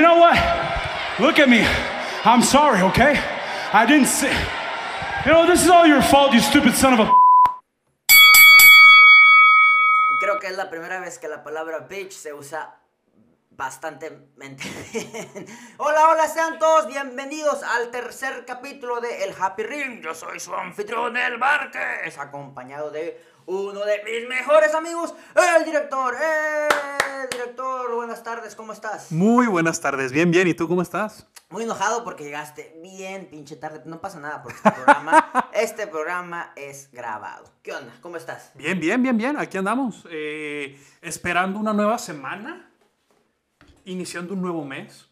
You know what? Look at me. I'm sorry, okay? I didn't say. You know, this is all your fault, you stupid son of a. Creo que es la primera vez que la palabra bitch se usa bastantemente bien. Hola, hola, sean todos bienvenidos al tercer capítulo de El Happy Ring. Yo soy su anfitrión, El Márquez, acompañado de uno de mis mejores amigos, el director. ¡Eh, director! Buenas tardes, ¿cómo estás? Muy buenas tardes, bien, bien. ¿Y tú cómo estás? Muy enojado porque llegaste bien pinche tarde. No pasa nada porque este programa, este programa es grabado. ¿Qué onda? ¿Cómo estás? Bien, bien, bien, bien. Aquí andamos. eh, esperando una nueva semana. Iniciando un nuevo mes.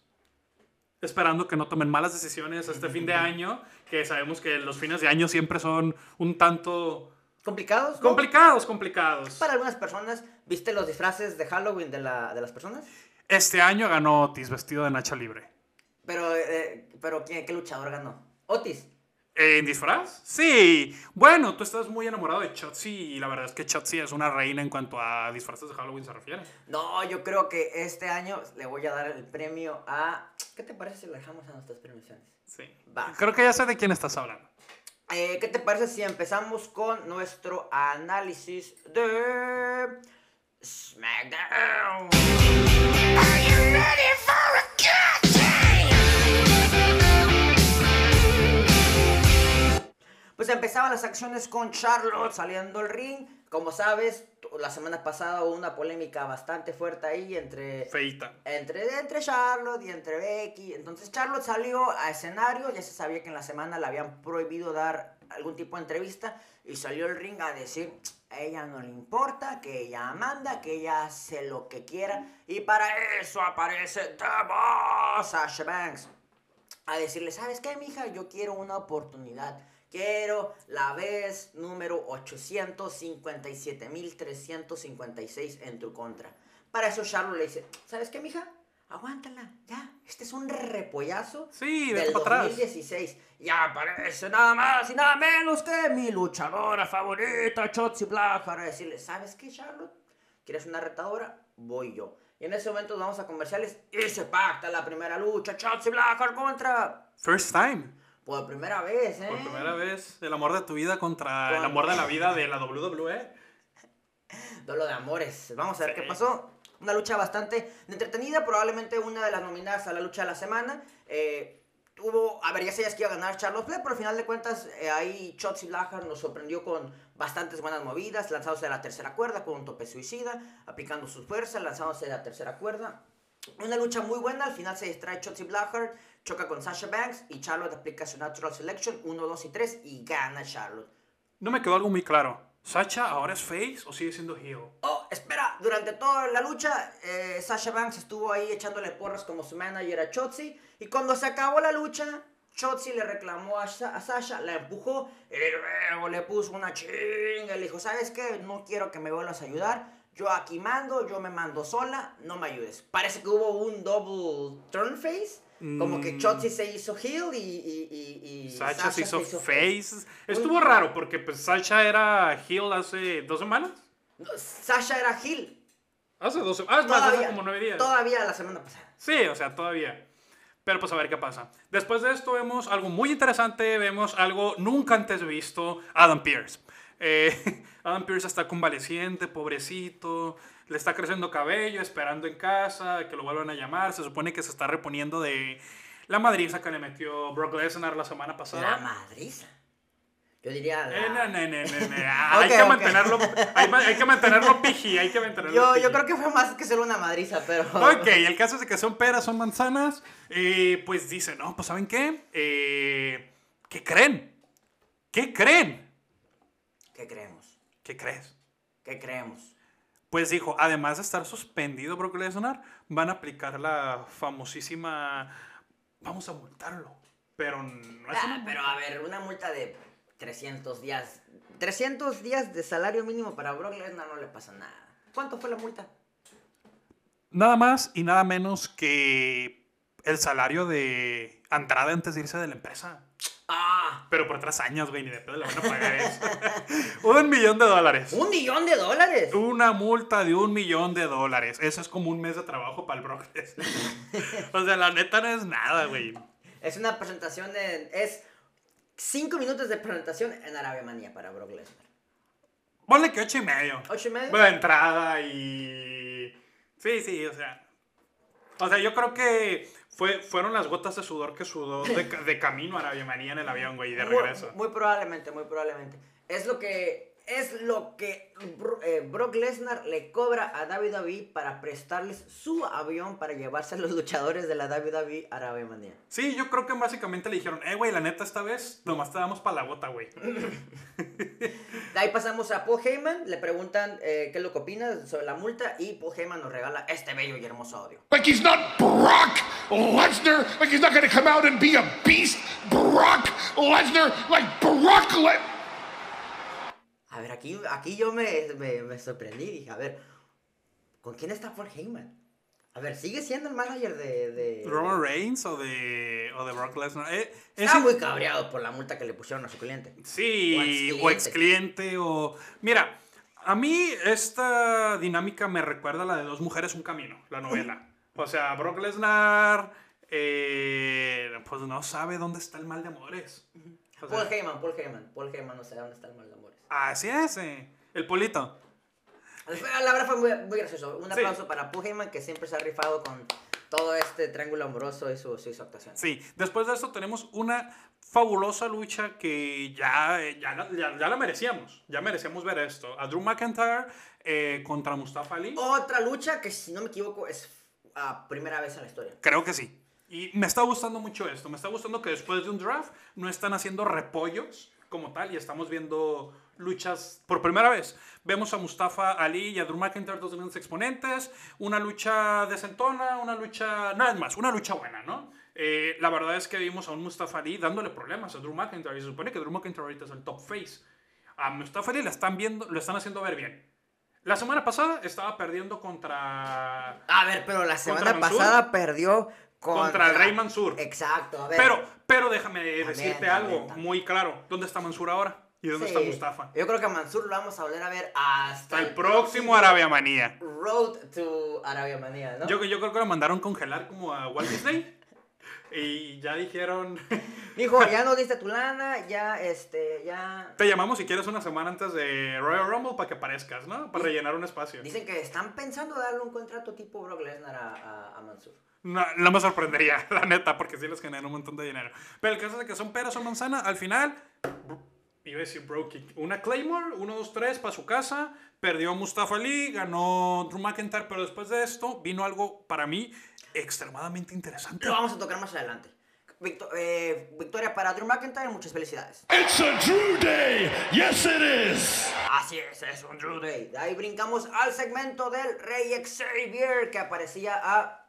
Esperando que no tomen malas decisiones este fin de año. Que sabemos que los fines de año siempre son un tanto ¿Complicados? no? complicados, complicados. Para algunas personas, ¿viste los disfraces de Halloween de, la, de las personas? Este año ganó Otis vestido de Nacha Libre. Pero, eh, pero ¿quién, ¿qué luchador ganó? Otis. ¿En disfraz? Sí. Bueno, tú estás muy enamorado de Chotzi y la verdad es que Chotzi es una reina en cuanto a disfraces de Halloween se refiere. No, yo creo que este año le voy a dar el premio a... ¿Qué te parece si lo dejamos a nuestras premiaciones? Sí. Va. Creo que ya sé de quién estás hablando. Eh, ¿Qué te parece si empezamos con nuestro análisis de SmackDown? Pues empezaban las acciones con Charlotte saliendo al ring. Como sabes, la semana pasada hubo una polémica bastante fuerte ahí entre Feita. entre, entre Charlotte y entre Becky. Entonces Charlotte salió a escenario, ya se sabía que en la semana le habían prohibido dar algún tipo de entrevista y salió al ring a decir, a ella no le importa, que ella manda, que ella hace lo que quiera y para eso aparece The Boss, Sasha Banks a decirle, ¿sabes qué, mija? Yo quiero una oportunidad. Quiero la vez número 857.356 en tu contra. Para eso Charlotte le dice, ¿sabes qué, mija? Aguántala, ya. Este es un repollazo Sí, del para atrás. 2016. Ya aparece nada más y nada menos que mi luchadora favorita, Chotzi Blackheart. A decirle, ¿sabes qué, Charlotte? ¿Quieres una retadora? Voy yo. Y en ese momento vamos a comerciales y se pacta la primera lucha. Chotzi Blackheart contra... First time. Por primera vez, ¿eh? Por primera vez, el amor de tu vida contra el amor de la vida de la WWE. Duelo de amores. Vamos a ver Sí. qué pasó. Una lucha bastante entretenida, probablemente una de las nominadas a la lucha de la semana. Eh, tuvo, a ver, ya sabías que iba a ganar Charlotte Flair, pero al final de cuentas eh, ahí Shotzi Blackheart nos sorprendió con bastantes buenas movidas, lanzándose de la tercera cuerda con un tope suicida, aplicando sus fuerzas, lanzándose de la tercera cuerda. Una lucha muy buena, al final se distrae Shotzi Blackheart, choca con Sasha Banks y Charlotte aplica su Natural Selection 1, 2 y 3 y gana Charlotte. No me quedó algo muy claro. ¿Sacha ahora es face o sigue siendo heel? Oh, espera, durante toda la lucha, eh, Sasha Banks estuvo ahí echándole porras como su manager a Chotzi. Y cuando se acabó la lucha, Chotzi le reclamó a, Sa- a Sasha, la empujó y luego le puso una chinga. Le dijo, ¿sabes qué? No quiero que me vuelvas a ayudar. Yo aquí mando, yo me mando sola, no me ayudes. Parece que hubo un double turn face. Como que Mm. Chotzi se hizo heel y, y, y, y Sacha se hizo face. Estuvo raro porque pues Sacha era heel hace dos semanas. No, Sasha era heel. Hace dos semanas. Ah, es más, hace como nueve días. Todavía la semana pasada. Sí, o sea, todavía. Pero pues a ver qué pasa. Después de esto vemos algo muy interesante, vemos algo nunca antes visto, Adam Pierce. Eh, Adam Pierce está convaleciente, pobrecito, le está creciendo cabello, esperando en casa, que lo vuelvan a llamar, se supone que se está reponiendo de la madriza que le metió Brock Lesnar la semana pasada. La madriza. Yo diría hay, que mantenerlo, hay, que mantenerlo piji, hay que mantenerlo Yo, yo creo que fue más que solo una madriza, pero... Ok, el caso es de que son peras, son manzanas. eh, pues dice, no, pues ¿saben qué? Eh, ¿Qué creen? ¿Qué creen? ¿Qué creemos? ¿Qué crees? ¿Qué creemos? Pues dijo, además de estar suspendido Brock Lesnar, van a aplicar la famosísima, vamos a multarlo. Pero no es Ah, una pero a ver, una multa de 300 días... 300 días de salario mínimo para Brock Lesnar no le pasa nada. ¿Cuánto fue la multa? Nada más y nada menos que el salario de Andrade antes de irse de la empresa. Ah, Pero por tres años, güey, ni de pedo le van a pagar eso. un millón de dólares. un millón de dólares. Una multa de un millón de dólares. Eso es como un mes de trabajo para el Brock Lesnar. o sea, la neta no es nada, güey. Es una presentación de. Es cinco minutos de presentación en Arabia Manía para Brock Lesnar. Ponle que ocho y medio. ¿Ocho y medio? Bueno, entrada y... Sí, sí, o sea... O sea, yo creo que fue, fueron las gotas de sudor que sudó de, de camino a Arabia Manía en el avión, güey, y de Muy- regreso. Muy, probablemente, muy probablemente. Es lo que. Es lo que Bro- eh, Brock Lesnar le cobra a WWE para prestarles su avión para llevarse a los luchadores de la WWE a Arabia Manía. Sí, yo creo que básicamente le dijeron, eh, güey, la neta esta vez nomás te damos para la gota, güey. De ahí pasamos a Paul Heyman, le preguntan eh, qué es lo que opina sobre la multa y Paul Heyman nos regala este bello y hermoso audio. Like he's not Brock Lesnar. Like he's not going to come out and be a beast. Brock Lesnar. Like Brock Le- A ver, aquí, aquí yo me, me, me sorprendí, dije, a ver, ¿con quién está Paul Heyman? A ver, ¿sigue siendo el manager de... de... ¿Roman Reigns o de, o de Brock Lesnar? Eh, es Está in- muy cabreado por la multa que le pusieron a su cliente. Sí, O ex cliente o... Mira, a mí esta dinámica me recuerda a la de Dos Mujeres, Un Camino, la novela. O sea, Brock Lesnar, eh, pues no sabe dónde está el mal de amores. O sea, Paul Heyman, Paul Heyman, Paul Heyman no sé dónde está el mal de amores. así es, eh, el polito. La verdad fue muy, muy gracioso. Un Sí. aplauso para Paul Heyman que siempre se ha rifado con todo este triángulo amoroso y su, su actuación. Sí, después de esto tenemos una fabulosa lucha que ya, eh, ya, la- ya, ya la merecíamos. Ya merecíamos ver esto. A Drew McIntyre eh, contra Mustafa Ali. Otra lucha que si no me equivoco es primera vez en la historia. Creo que sí. Y me está gustando mucho esto. Me está gustando que después de un draft no están haciendo repollos como tal y estamos viendo luchas por primera vez. Vemos a Mustafa Ali y a Drew McIntyre, dos grandes exponentes. Una lucha decentona, una lucha... Nada más, una lucha buena, ¿no? Eh, la verdad es que vimos a un Mustafa Ali dándole problemas a Drew McIntyre y se supone que Drew McIntyre ahorita es el top face. A Mustafa Ali le están viendo, lo están haciendo ver bien. La semana pasada estaba perdiendo contra A ver, pero la semana pasada perdió contra, Contra el Rey Mansur. Exacto, a ver. Pero, pero déjame También, decirte también, algo también. muy claro. ¿Dónde está Mansur ahora? ¿Y dónde Sí, está Mustafa? Yo creo que a Mansur lo vamos a volver a ver hasta Hasta el próximo Arabia Manía. Road to Arabia Manía, ¿no? Yo, yo creo que lo mandaron congelar como a Walt Disney. Y ya dijeron, Dijo, ya no diste tu lana, ya, este, ya... te llamamos si quieres una semana antes de Royal Rumble para que aparezcas, ¿no? Para rellenar un espacio. Dicen que están pensando darle un contrato tipo Brock Lesnar a, a, a Mansur. No, no me sorprendería, la neta, porque sí les genera un montón de dinero. Pero el caso es que son peras o manzana, al final, iba a decir Broke Kick. Una Claymore, 1, 2, 3 para su casa, perdió Mustafa Ali, ganó Drew McIntyre, pero después de esto vino algo para mí extremadamente interesante. Lo vamos a tocar más adelante. Eh, victoria para Drew McIntyre, muchas felicidades. It's a Drew Day. Yes, it is. Así es, es un Drew Day. De ahí brincamos al segmento del Rey Xavier que aparecía a,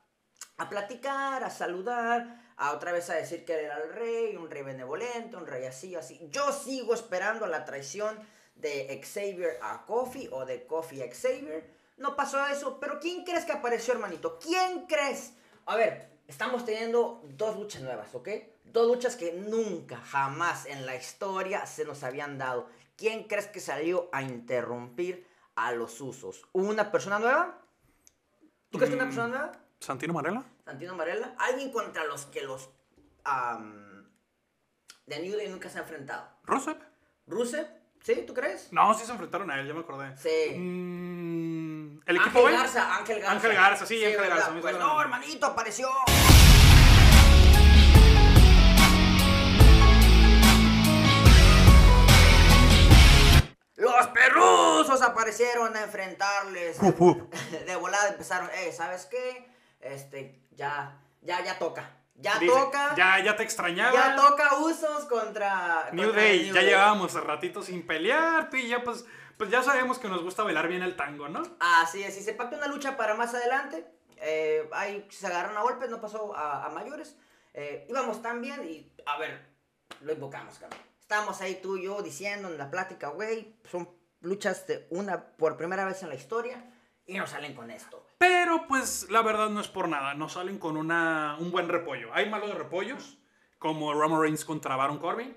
a platicar, a saludar, a otra vez a decir que era el rey, un rey benevolente, un rey así, así. Yo sigo esperando la traición de Xavier a Kofi o de Kofi a Xavier. No pasó eso, pero ¿quién crees que apareció, hermanito? ¿Quién crees? A ver, estamos teniendo dos luchas nuevas, ¿ok? Dos luchas que nunca, jamás en la historia se nos habían dado. ¿Quién crees que salió a interrumpir a los usos? ¿Una persona nueva? ¿Tú crees que una persona nueva? ¿Santino Marella? Santino Marella. Alguien contra los que los am, de New Day nunca se han enfrentado. ¿Rusev? ¿Rusev? ¿Sí? ¿Tú crees? No, sí se enfrentaron a él, ya me acordé. Sí. Mm, ¿El equipo Ángel B? Garza, Ángel Garza. Ángel Garza, sí, Ángel ¿verdad? Garza, Pues no, hermanito, apareció. Los perrusos aparecieron a enfrentarles. De volada empezaron, eh, ¿sabes qué? Este, ya, ya, ya toca. Ya Dice, toca. Ya, ya te extrañaba. ya toca usos contra. New contra Day, New ya Day. llevábamos ratito sin pelear, tú y ya pues, pues ya sabemos que nos gusta bailar bien el tango, ¿no? Así es, y se pactó una lucha para más adelante. Eh, ahí se agarraron a golpes, no pasó a, a mayores. Eh, íbamos tan bien y, a ver, lo invocamos, cabrón. Estábamos ahí tú y yo diciendo en la plática, güey, son luchas de una por primera vez en la historia y nos salen con esto. Pero pues la verdad no es por nada, nos salen con una, un buen repollo. Hay malos repollos, como Roman Reigns contra Baron Corbin.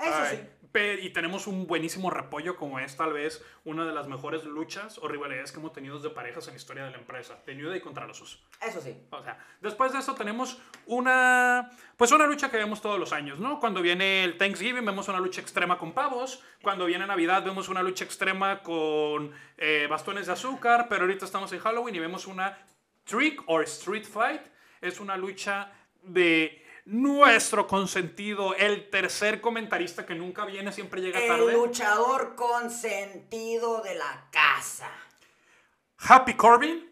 Eso Ay, sí. Y tenemos un buenísimo repollo como es tal vez una de las mejores luchas o rivalidades que hemos tenido de parejas en la historia de la empresa. De New Day contra los Usos. Eso sí. O sea, después de eso tenemos una, pues una lucha que vemos todos los años, ¿no? Cuando viene el Thanksgiving vemos una lucha extrema con pavos, cuando viene Navidad vemos una lucha extrema con eh, bastones de azúcar, pero ahorita estamos en Halloween y vemos una trick or street fight, es una lucha de nuestro consentido, el tercer comentarista que nunca viene, siempre llega El tarde. luchador consentido de la casa. Happy Corbin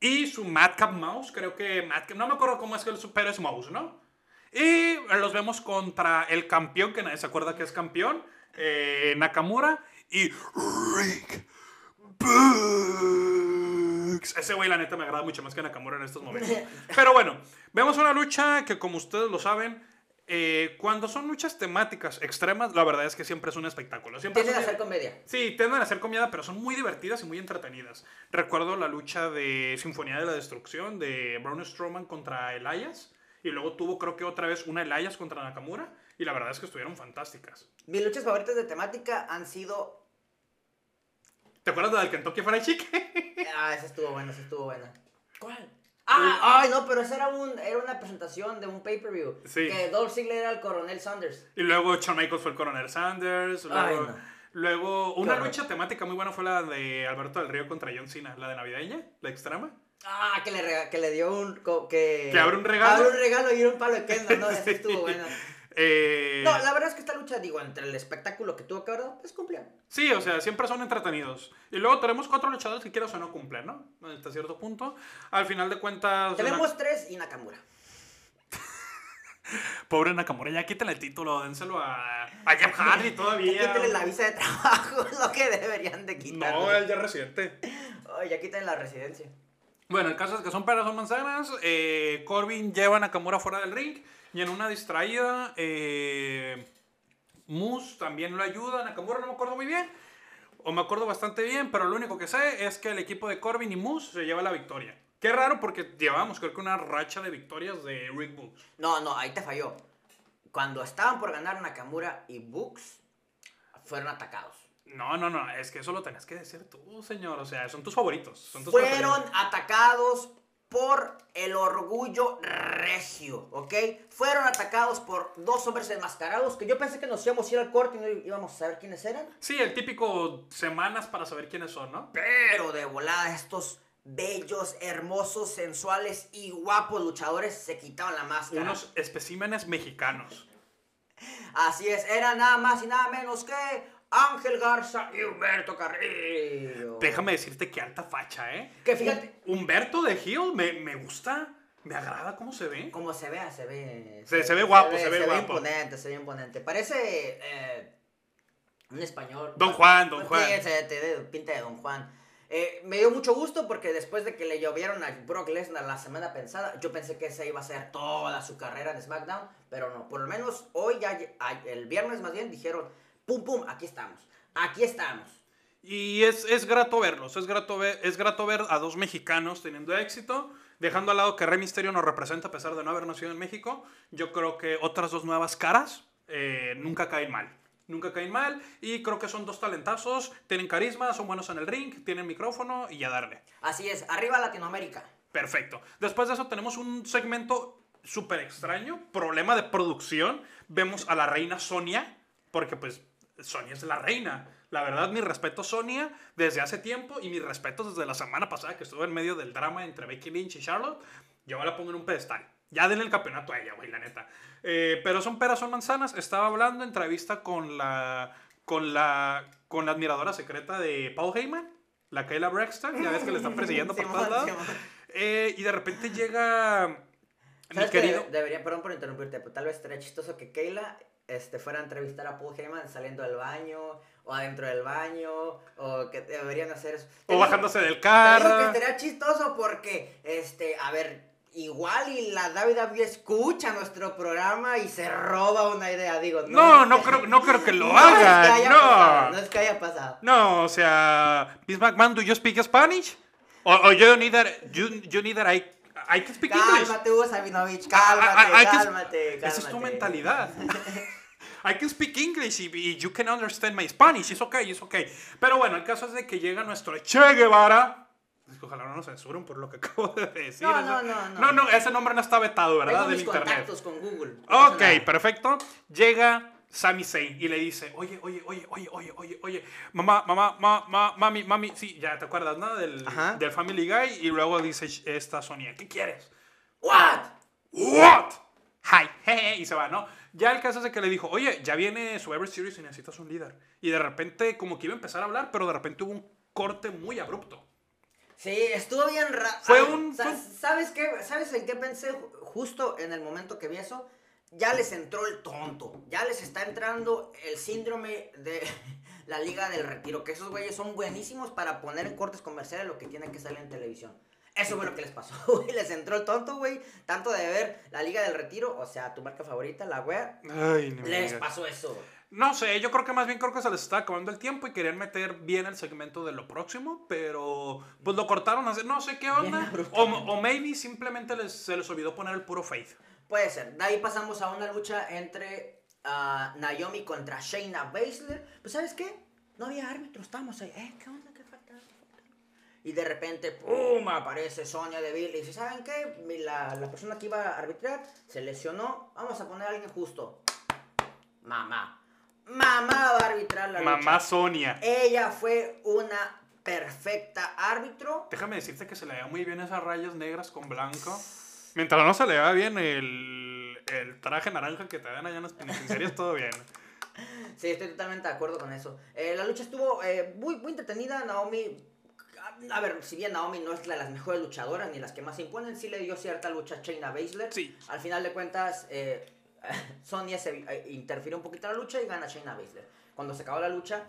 y su Madcap Mouse. Creo que Madcap, no me acuerdo cómo es que el super es Mouse, ¿no? Y los vemos contra el campeón, que nadie se acuerda que es campeón, eh, Nakamura y Rick Ese güey, la neta, me agrada mucho más que Nakamura en estos momentos. Pero bueno, vemos una lucha que, como ustedes lo saben, eh, cuando son luchas temáticas extremas, la verdad es que siempre es un espectáculo. Siempre Tienden a hacer comedia. Sí, tienden a ser comida, pero son muy divertidas y muy entretenidas. Recuerdo la lucha de Sinfonía de la Destrucción de Braun Strowman contra Elias. Y luego tuvo, creo que otra vez, una Elias contra Nakamura. Y la verdad es que estuvieron fantásticas. Mis luchas favoritas de temática han sido. ¿Te acuerdas de la del Kentucky Fried Chicken? Ah, esa estuvo buena, esa estuvo buena. ¿Cuál? Ah, ay, no, pero esa era, un, era una presentación de un pay-per-view. Sí. Que Dolph Ziggler era el coronel Sanders. y luego Shawn Michaels fue el Coronel Sanders. Luego, Ay, no. luego una lucha temática muy buena fue la de Alberto del Río contra John Cena. La de Navideña, la extrema. Ah, que le, rega- que le dio un. co- Que, Que abre un regalo. Abre un regalo y un palo de Kendall, ¿no? Esa Sí. estuvo buena. Eh, No, la verdad es que esta lucha, digo, entre el espectáculo que tuvo que haber, pues cumplía. Sí, o sea, siempre son entretenidos. Y luego tenemos cuatro luchadores que quieras o no cumplen, ¿no? Hasta cierto punto. Al final de cuentas. Tenemos una- tres y Nakamura. Pobre Nakamura, ya quítale el título, dénselo a, a Jeff Hardy todavía. Quítenle la visa de trabajo, es lo que deberían de quitar. No, él ya residente. Ya quiten la residencia. Bueno, el caso es que son peras, son manzanas. eh, Corbin lleva a Nakamura fuera del ring. Y en una distraída, eh, Moose también lo ayuda. Nakamura no me acuerdo muy bien. O me acuerdo bastante bien, pero lo único que sé es que el equipo de Corbin y Moose se lleva la victoria. Qué raro porque llevamos creo que una racha de victorias de Rick Books. No, no, ahí te falló. Cuando estaban por ganar Nakamura y Books, fueron atacados. No, no, no, es que eso lo tenés que decir tú, señor. O sea, son tus favoritos. Son tus Fueron preferidos. atacados por el orgullo regio, ¿ok? Fueron atacados por dos hombres enmascarados que yo pensé que nos íbamos a ir al corte y no íbamos a saber quiénes eran. Sí, el típico semanas para saber quiénes son, ¿no? Pero de volada estos bellos, hermosos, sensuales y guapos luchadores se quitaban la máscara. Unos especímenes mexicanos. Así es, era nada más y nada menos que Ángel Garza y Humberto Carrillo. Déjame decirte que alta facha, ¿eh? Que fíjate- Hum- Humberto de Hill me, me gusta, me agrada cómo se ve. Como se vea, se ve. Se- se ve guapo, se ve guapo. imponente, se ve imponente. Parece eh, un español. Don Juan, Don Sí, Juan. se te pinta de Don Juan. Eh, me dio mucho gusto porque después de que le llovieron a Brock Lesnar la semana pensada, yo pensé que esa iba a ser toda su carrera en SmackDown, pero no. Por lo menos hoy, ya, el viernes más bien, dijeron: pum, pum, aquí estamos. Aquí estamos. Y es, es grato verlos, es grato ver, es grato ver a dos mexicanos teniendo éxito, dejando al lado que Rey Misterio nos representa a pesar de no haber nacido en México. Yo creo que otras dos nuevas caras eh, nunca caen mal. Nunca caen mal y creo que son dos talentazos, tienen carisma, son buenos en el ring, tienen micrófono y a darle. Así es, arriba Latinoamérica. Perfecto. Después de eso tenemos un segmento súper extraño, problema de producción. Vemos a la reina Sonia, porque pues Sonia es la reina. La verdad, mi respeto Sonia desde hace tiempo y mis respetos desde la semana pasada que estuve en medio del drama entre Becky Lynch y Charlotte. Yo la pongo en un pedestal. Ya denle el campeonato a ella, güey, la neta. Eh, pero son peras, son manzanas. Estaba hablando en entrevista con la, con la, con la admiradora secreta de Paul Heyman, la Kayla Braxton. Ya ves que le están persiguiendo por todos lados. Eh, y de repente llega mi querido. Debería, perdón por interrumpirte, pero tal vez estaría chistoso que Kayla este, fuera a entrevistar a Paul Heyman saliendo del baño, o adentro del baño, o que deberían hacer eso. Te O digo- bajándose del te carro. que estaría chistoso porque, este, a ver, igual y la WWE escucha nuestro programa y se roba una idea, digo. No, no que- creo, no creo que lo no es que hagan. haya pasado, no No. es que haya pasado. No, o sea, Vince McMahon, do you speak Spanish? O, o you need that, you, you need that I, hay que speak English. Cálmate, Hugo Sabinovich, Ah, ah, cálmate, hay que- cálmate, Esa es tu cálmate. mentalidad. I can speak English y, y you can understand my Spanish. It's okay, it's okay. Pero bueno, el caso es de que llega nuestro Che Guevara. Ojalá no nos censuren por lo que acabo de decir. No, no, no, no. No, no, ese nombre no está vetado, ¿verdad? Tengo Del mis internet. contactos con Google. Ok, perfecto. Llega Sami Zayn y le dice, oye, oye, oye, oye, oye, oye, oye, mamá, mamá, mamá, mami, mami, sí, ya te acuerdas, ¿no? Del, del Family Guy y luego dice esta Sonia, ¿qué quieres? What? What? Hi, jeje, y se va, ¿no? Ya el caso es de que le dijo, oye, ya viene Survivor Series y necesitas un líder. Y de repente, como que iba a empezar a hablar, pero de repente hubo un corte muy abrupto. Sí, estuvo bien raro. Fue un- ¿Sabes qué? ¿Sabes en qué pensé ju- justo en el momento que vi eso? Ya les entró el tonto. Ya les está entrando el síndrome de la Liga del Retiro. Que esos güeyes son buenísimos para poner en cortes comerciales lo que tienen que salir en televisión. Eso fue lo que les pasó, güey. Les entró el tonto, güey. Tanto de ver la Liga del Retiro, o sea, tu marca favorita, la wea. Ay, me Les pasó eso. No sé, yo creo que más bien creo que se les está acabando el tiempo y querían meter bien el segmento de lo próximo, pero pues lo cortaron no sé qué onda. O, o maybe simplemente les, se les olvidó poner el puro faith. Puede ser. De ahí pasamos a una lucha entre ah, Naomi contra Shayna Baszler. Pues, ¿sabes qué? No había árbitro, estábamos ahí. ¿Eh? ¿Qué onda? ¿Qué falta? Y de repente, ¡pum! Aparece Sonia Deville y dice, ¿saben qué? La, la persona que iba a arbitrar se lesionó. Vamos a poner a alguien justo. Mamá. Mamá va a arbitrar la Mamá lucha. Sonia. Ella fue una perfecta árbitro. Déjame decirte que se le veía muy bien esas rayas negras con blanco. Mientras no se le vea bien el, el traje naranja que te dan allá en las penitenciarias, todo bien. Sí, estoy totalmente de acuerdo con eso. Eh, la lucha estuvo eh, muy, muy entretenida. Naomi, a, a ver, si bien Naomi no es la de las mejores luchadoras ni las que más se imponen, sí le dio cierta lucha a Shayna Baszler. Sí. Al final de cuentas, eh, Sonia se eh, interfirió un poquito en la lucha y gana Shayna Baszler. Cuando se acabó la lucha,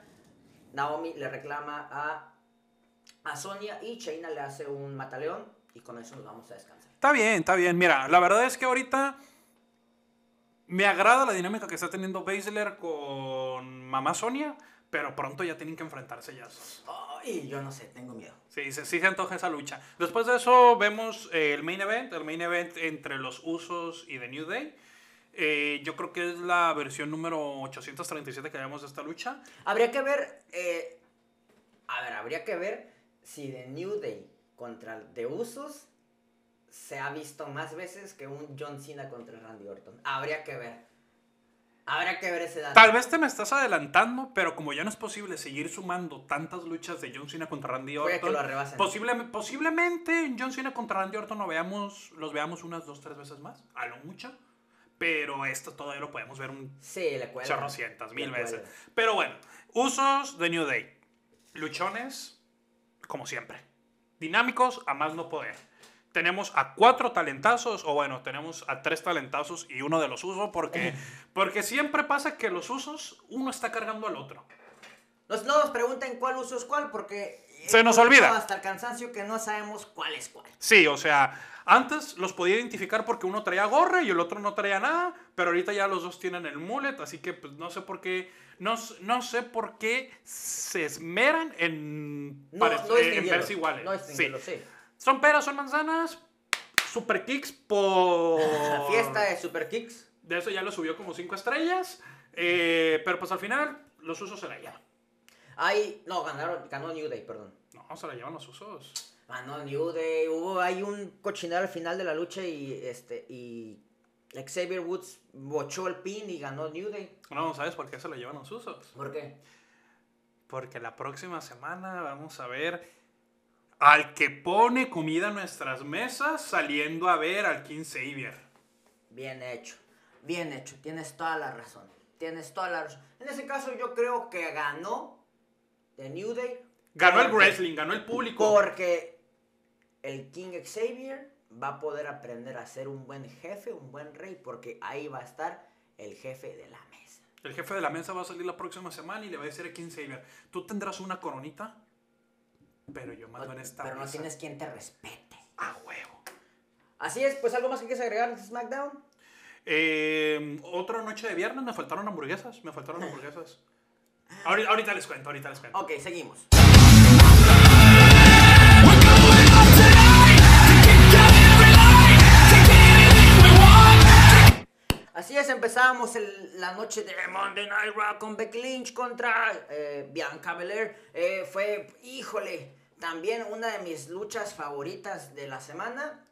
Naomi le reclama a, a Sonia y Shayna le hace un mataleón y con eso nos vamos a descansar. Está bien, está bien. Mira, la verdad es que ahorita me agrada la dinámica que está teniendo Baszler con mamá Sonia, pero pronto ya tienen que enfrentarse ya. Ay, yo no sé, tengo miedo. Sí, se, sí se antoja esa lucha. Después de eso vemos eh, el main event, el main event entre los Usos y The New Day. Eh, yo creo que es la versión número 837 que vemos de esta lucha. Habría que ver, eh, a ver, habría que ver si The New Day contra The Usos se ha visto más veces que un John Cena contra Randy Orton. Habría que ver. Habría que ver ese dato. Tal vez te me estás adelantando, pero como ya no es posible seguir sumando tantas luchas de John Cena contra Randy Puede que Orton, lo posible- posiblemente John Cena contra Randy Orton lo veamos, los veamos unas dos, tres veces más, a lo mucho. Pero esto todavía lo podemos ver un Sí, le chorrocientas, mil Le veces. Pero bueno, usos de New Day. Luchones, como siempre. Dinámicos a más no poder. Tenemos a cuatro talentazos, o bueno, tenemos a tres talentazos y uno de los usos, porque, porque siempre pasa que los usos, uno está cargando al otro. Nos, no nos pregunten cuál uso es cuál porque... Se nos olvida. Hasta el cansancio que no sabemos cuál es cuál. Sí, o sea, antes los podía identificar porque uno traía gorra y el otro no traía nada, pero ahorita ya los dos tienen el mullet, así que pues no sé por qué, no, no sé por qué se esmeran en, No, verse iguales. No sí. distinguirlo, sí. Son peras, son manzanas, super kicks por... La fiesta de Super Kicks. De eso ya lo subió como cinco estrellas, eh, pero pues al final los usos se la llevan. Ahí, no, ganaron, ganó New Day, perdón. No, se la llevan los usos. Ganó New Day, hubo hay un cochinero al final de la lucha y este y Xavier Woods bochó el pin y ganó New Day. No, ¿sabes por qué se la llevan los usos? ¿Por qué? Porque la próxima semana vamos a ver al que pone comida a nuestras mesas saliendo a ver al King Xavier. Bien hecho, bien hecho, tienes toda la razón, tienes toda la razón. En ese caso yo creo que ganó The New Day. Ganó el wrestling, ganó el público. Porque el King Xavier va a poder aprender a ser un buen jefe, un buen rey, porque ahí va a estar el jefe de la mesa. El jefe de la mesa va a salir la próxima semana y le va a decir a King Xavier, tú tendrás una coronita, pero yo mando o, en esta Pero no tienes quien te respete. A huevo. Así es, pues algo más que quieres agregar en SmackDown. Eh, otra noche de viernes me faltaron hamburguesas, me faltaron hamburguesas. ahorita, les cuento, ahorita les cuento. Ok, seguimos. Así es, empezamos la noche de Monday Night Raw con Beck Lynch contra eh, Bianca Belair. Eh, fue, híjole, también una de mis luchas favoritas de la semana.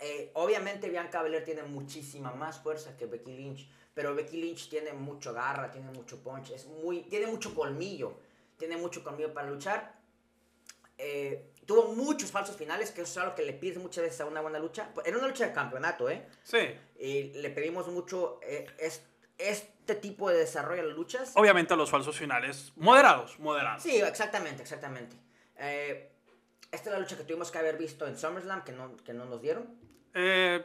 Eh, obviamente Bianca Belair tiene muchísima más fuerza que Becky Lynch, pero Becky Lynch tiene mucho garra, tiene mucho punch, es muy, tiene mucho colmillo, tiene mucho colmillo para luchar. Eh, tuvo muchos falsos finales, que eso es algo que le pides muchas veces a una buena lucha. Era una lucha de campeonato, ¿eh? Sí. Y le pedimos mucho eh, es- este tipo de desarrollo a las luchas. Obviamente los falsos finales moderados, moderados. Sí, exactamente, exactamente. Eh, esta es la lucha que tuvimos que haber visto en SummerSlam, que no, que no nos dieron. Eh,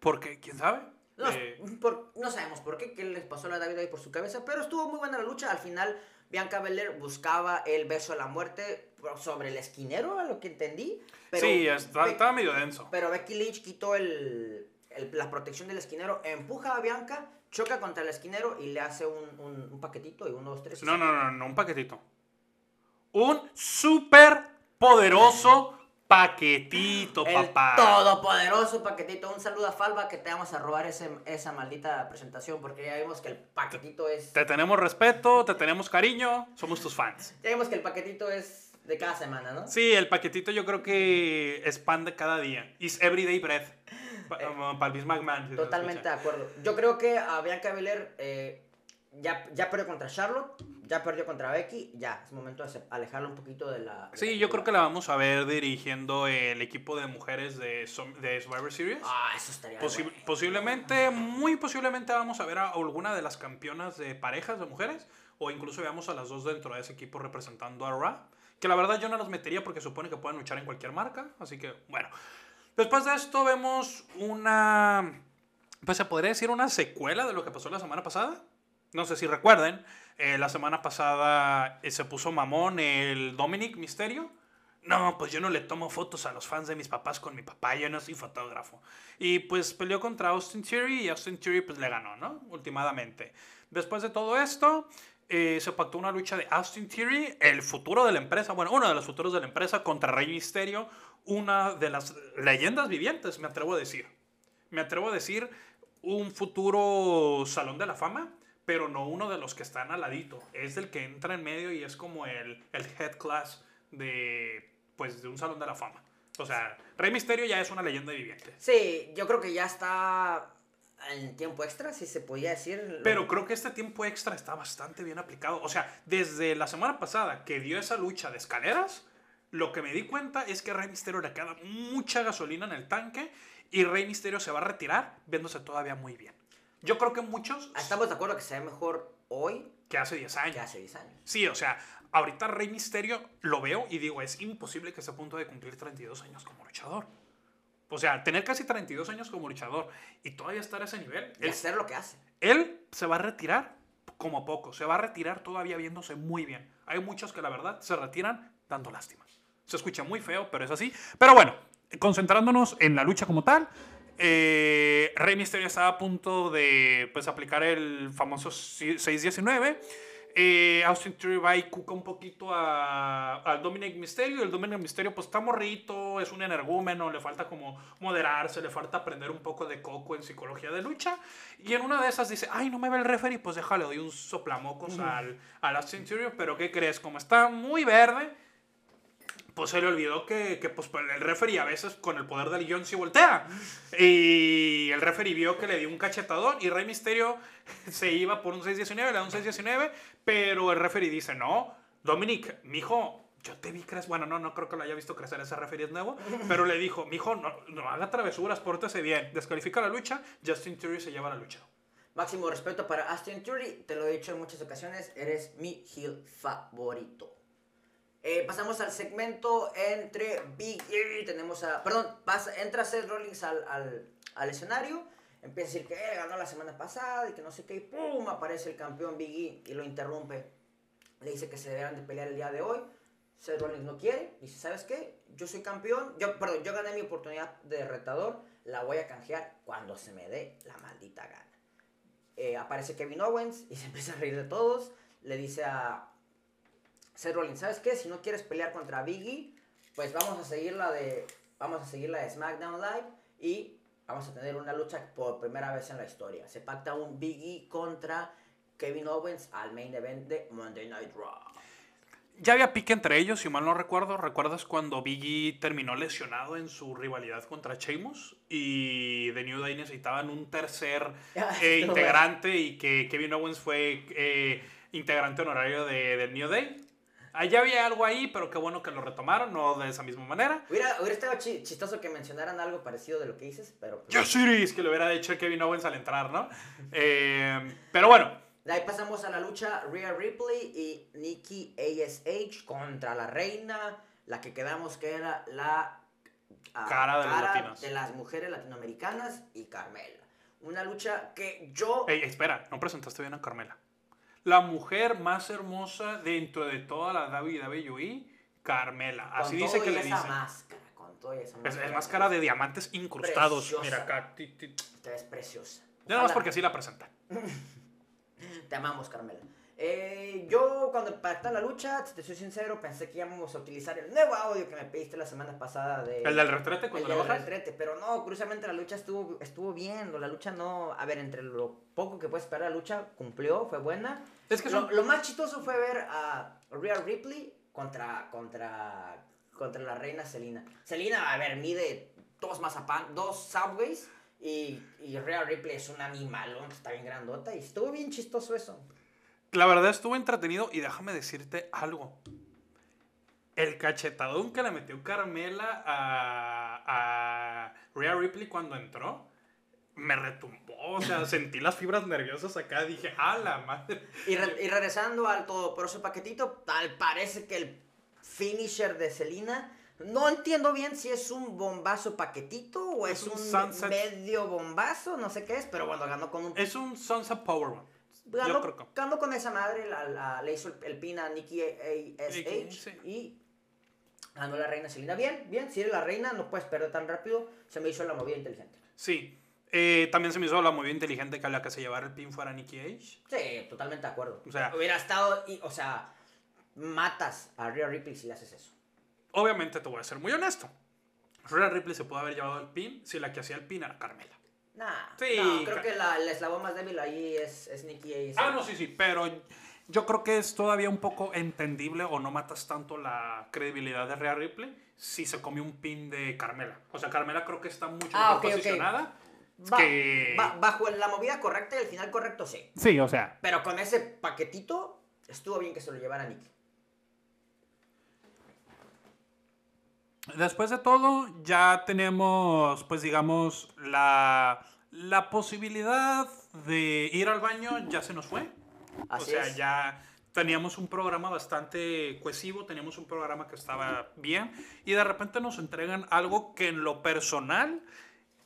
¿Por qué? ¿Quién sabe? No, Eh, por- no sabemos por qué, qué les pasó a la David ahí por su cabeza, pero estuvo muy buena la lucha. Al final, Bianca Belair buscaba el beso a la muerte sobre el esquinero, a lo que entendí. Pero sí, está- estaba medio denso. Pero Becky Lynch quitó el, el- la protección del esquinero, empuja a Bianca, choca contra el esquinero y le hace un, un- un paquetito y uno, dos, tres. No, no, no, no, un paquetito. Un súper poderoso paquetito, El papá. todopoderoso paquetito. Un saludo a Falva que te vamos a robar ese, esa maldita presentación porque ya vimos que el paquetito es. Te tenemos respeto, te tenemos cariño, somos tus fans. Ya vimos que el paquetito es de cada semana, ¿no? Sí, el paquetito yo creo que es pan de cada día. Is everyday bread. Para el Vince McMahon. si se Totalmente de acuerdo. Yo creo que a Bianca Belair eh, ya, ya perdió contra Charlotte, ya perdió contra Becky, ya es momento de alejarla un poquito de la. de Sí, la yo creo que la vamos a ver dirigiendo el equipo de mujeres de, de Survivor Series. Ah, eso estaría Posi- bueno. posiblemente, muy posiblemente vamos a ver a alguna de las campeonas de parejas de mujeres o incluso veamos a las dos dentro de ese equipo representando a Raw. Que la verdad yo no las metería porque supone que pueden luchar en cualquier marca. Así que, bueno. Después de esto vemos una, pues se podría decir una secuela de lo que pasó la semana pasada. No sé si recuerden, eh, la semana pasada eh, se puso mamón el Dominic Misterio. No, pues yo no le tomo fotos a los fans de mis papás con mi papá, yo no soy fotógrafo. Y pues peleó contra Austin Theory y Austin Theory pues le ganó, ¿no? Últimamente. Después de todo esto, eh, se pactó una lucha de Austin Theory, el futuro de la empresa, bueno, uno de los futuros de la empresa contra Rey Misterio, una de las leyendas vivientes, me atrevo a decir. Me atrevo a decir un futuro salón de la fama, pero no uno de los que están al ladito. Es el que entra en medio y es como el, el head class de, pues, de un salón de la fama. O sea, Rey Misterio ya es una leyenda viviente. Sí, yo creo que ya está en tiempo extra, si se podía decir. Pero creo que este tiempo extra está bastante bien aplicado. O sea, desde la semana pasada que dio esa lucha de escaleras, lo que me di cuenta es que a Rey Misterio le queda mucha gasolina en el tanque y Rey Misterio se va a retirar viéndose todavía muy bien. Yo creo que muchos Estamos de acuerdo que se ve mejor hoy que hace 10 años. que hace 10 años. Sí, o sea, ahorita Rey Misterio lo veo y digo, es imposible que esté a punto de cumplir 32 años como luchador. O sea, tener casi 32 años como luchador y todavía estar a ese nivel. Y Él, hacer lo que hace. él se va a retirar como poco, se va a retirar todavía viéndose muy bien. Hay muchos que la verdad se retiran dando lástima. Se escucha muy feo, pero es así. Pero bueno, concentrándonos en la lucha como tal, eh, Rey Mysterio estaba a punto de pues, aplicar el famoso 619. Eh, Austin Theory va y cuca un poquito a, al Dominic Mysterio. El Dominic Mysterio, pues está morrito, es un energúmeno, le falta como moderarse, le falta aprender un poco de coco en psicología de lucha. Y en una de esas dice: Ay, no me ve el referee, pues déjale, doy un soplamocos al, al Austin Theory. Pero ¿qué crees? Como está muy verde, pues se le olvidó que, que, pues, el referee a veces con el poder del guion sí voltea. Y el referee vio que le dio un cachetadón y Rey Misterio se iba por un 6-19, le da un 6-19, pero el referee dice, no, Dominic, mijo, yo te vi crecer, bueno, no, no creo que lo haya visto crecer, ese referee nuevo, pero le dijo, mijo, no, no haga travesuras, pórtese bien, descalifica la lucha, Justin Theory se lleva la lucha. Máximo respeto para Austin Theory, te lo he dicho en muchas ocasiones, eres mi heel favorito. Eh, pasamos al segmento entre Big E, tenemos a, perdón, pasa, entra Seth Rollins al, al, al escenario, empieza a decir que él ganó la semana pasada y que no sé qué, y pum, aparece el campeón Big E y lo interrumpe. Le dice que se deberán de pelear el día de hoy. Seth Rollins no quiere, dice, ¿sabes qué? Yo soy campeón, yo, perdón, yo gané mi oportunidad de retador, la voy a canjear cuando se me dé la maldita gana. Eh, aparece Kevin Owens y se empieza a reír de todos. Le dice a Seth Rollins, ¿sabes qué? Si no quieres pelear contra Biggie, pues vamos a seguir la de, vamos a seguir la de SmackDown Live y vamos a tener una lucha por primera vez en la historia. Se pacta un Big E contra Kevin Owens al main event de Monday Night Raw. Ya había pique entre ellos, si mal no recuerdo. ¿Recuerdas cuando Biggie terminó lesionado en su rivalidad contra Sheamus? Y The New Day necesitaban un tercer eh, integrante y que Kevin Owens fue eh, integrante honorario de, del New Day. Allá había algo ahí, pero qué bueno que lo retomaron, no de esa misma manera. Hubiera, hubiera estado chi- chistoso que mencionaran algo parecido de lo que dices, pero... pues, Yo Iris, que le hubiera dicho Kevin Owens al entrar, ¿no? Eh, pero bueno, De ahí pasamos a la lucha Rhea Ripley y Nikki ASH contra la reina, la que quedamos que era la ah, Cara de latinos. de las mujeres latinoamericanas y Carmela. Una lucha que yo... Ey, espera, no presentaste bien a Carmela. La mujer más hermosa dentro de toda la WWE, Carmela. con Así dice todo que y le esa dicen. máscara, con todo y esa Es, máscara. es máscara de diamantes incrustados. Preciosa. Mira acá. Te ves preciosa. Ya nada más porque así la presentan. Te amamos, Carmela. Eh, yo cuando pacté la lucha, si te soy sincero, pensé que íbamos a utilizar el nuevo audio que me pediste la semana pasada de... El del retrete el cuando le del bajas. retrete, pero no, curiosamente la lucha estuvo, estuvo bien, la lucha no, a ver, entre lo poco que puedes esperar la lucha, cumplió, fue buena. Es que lo, son- lo más chistoso fue ver a Rhea Ripley contra, contra, contra la reina Selina. Selina, a ver, mide dos mazapán, dos subways, y, y Rhea Ripley es un animalón, está bien grandota, y estuvo bien chistoso eso. La verdad estuvo entretenido y déjame decirte algo. El cachetadón que le metió Carmela a, a Rhea Ripley cuando entró me retumbó. O sea, sentí las fibras nerviosas acá. Dije, ¡a la madre! Y, re- y regresando al todopoderoso paquetito, tal parece que el finisher de Selina, no entiendo bien si es un bombazo paquetito o es, Es un medio bombazo, no sé qué es, pero bueno, ganó con un... Es un Sunset Powerbomb. Ganó, Yo creo que. ganó con esa madre, la, la- le hizo el, el pin a Nikki ASH sí. y ganó la reina Selina. Bien, bien, si eres la reina no puedes perder tan rápido, se me hizo la movida inteligente. Sí. Eh, también se me hizo la muy inteligente que a la que se llevara el pin fuera Nikki H. Sí, totalmente de acuerdo. O sea- hubiera estado, y, o sea, matas a Rhea Ripley si le haces eso. Obviamente te voy a ser muy honesto. Rhea Ripley se pudo haber llevado el pin si la que hacía el pin era Carmela. Nah, Sí, no, creo que la, el eslabón más débil ahí es, es Nikki ASH. Ah, no, sí, sí, pero yo creo que es todavía un poco entendible o no matas tanto la credibilidad de Rhea Ripley si se come un pin de Carmela. O sea, Carmela creo que está mucho Ah, mejor posicionada. Va- que... va- bajo la movida correcta y el final correcto, sí. Sí, o sea. Pero con ese paquetito, estuvo bien que se lo llevara Nikki. Después de todo, ya tenemos, pues digamos, la, la posibilidad de ir al baño ya se nos fue. Así o sea, es. ya teníamos un programa bastante cohesivo, teníamos un programa que estaba bien y de repente nos entregan algo que en lo personal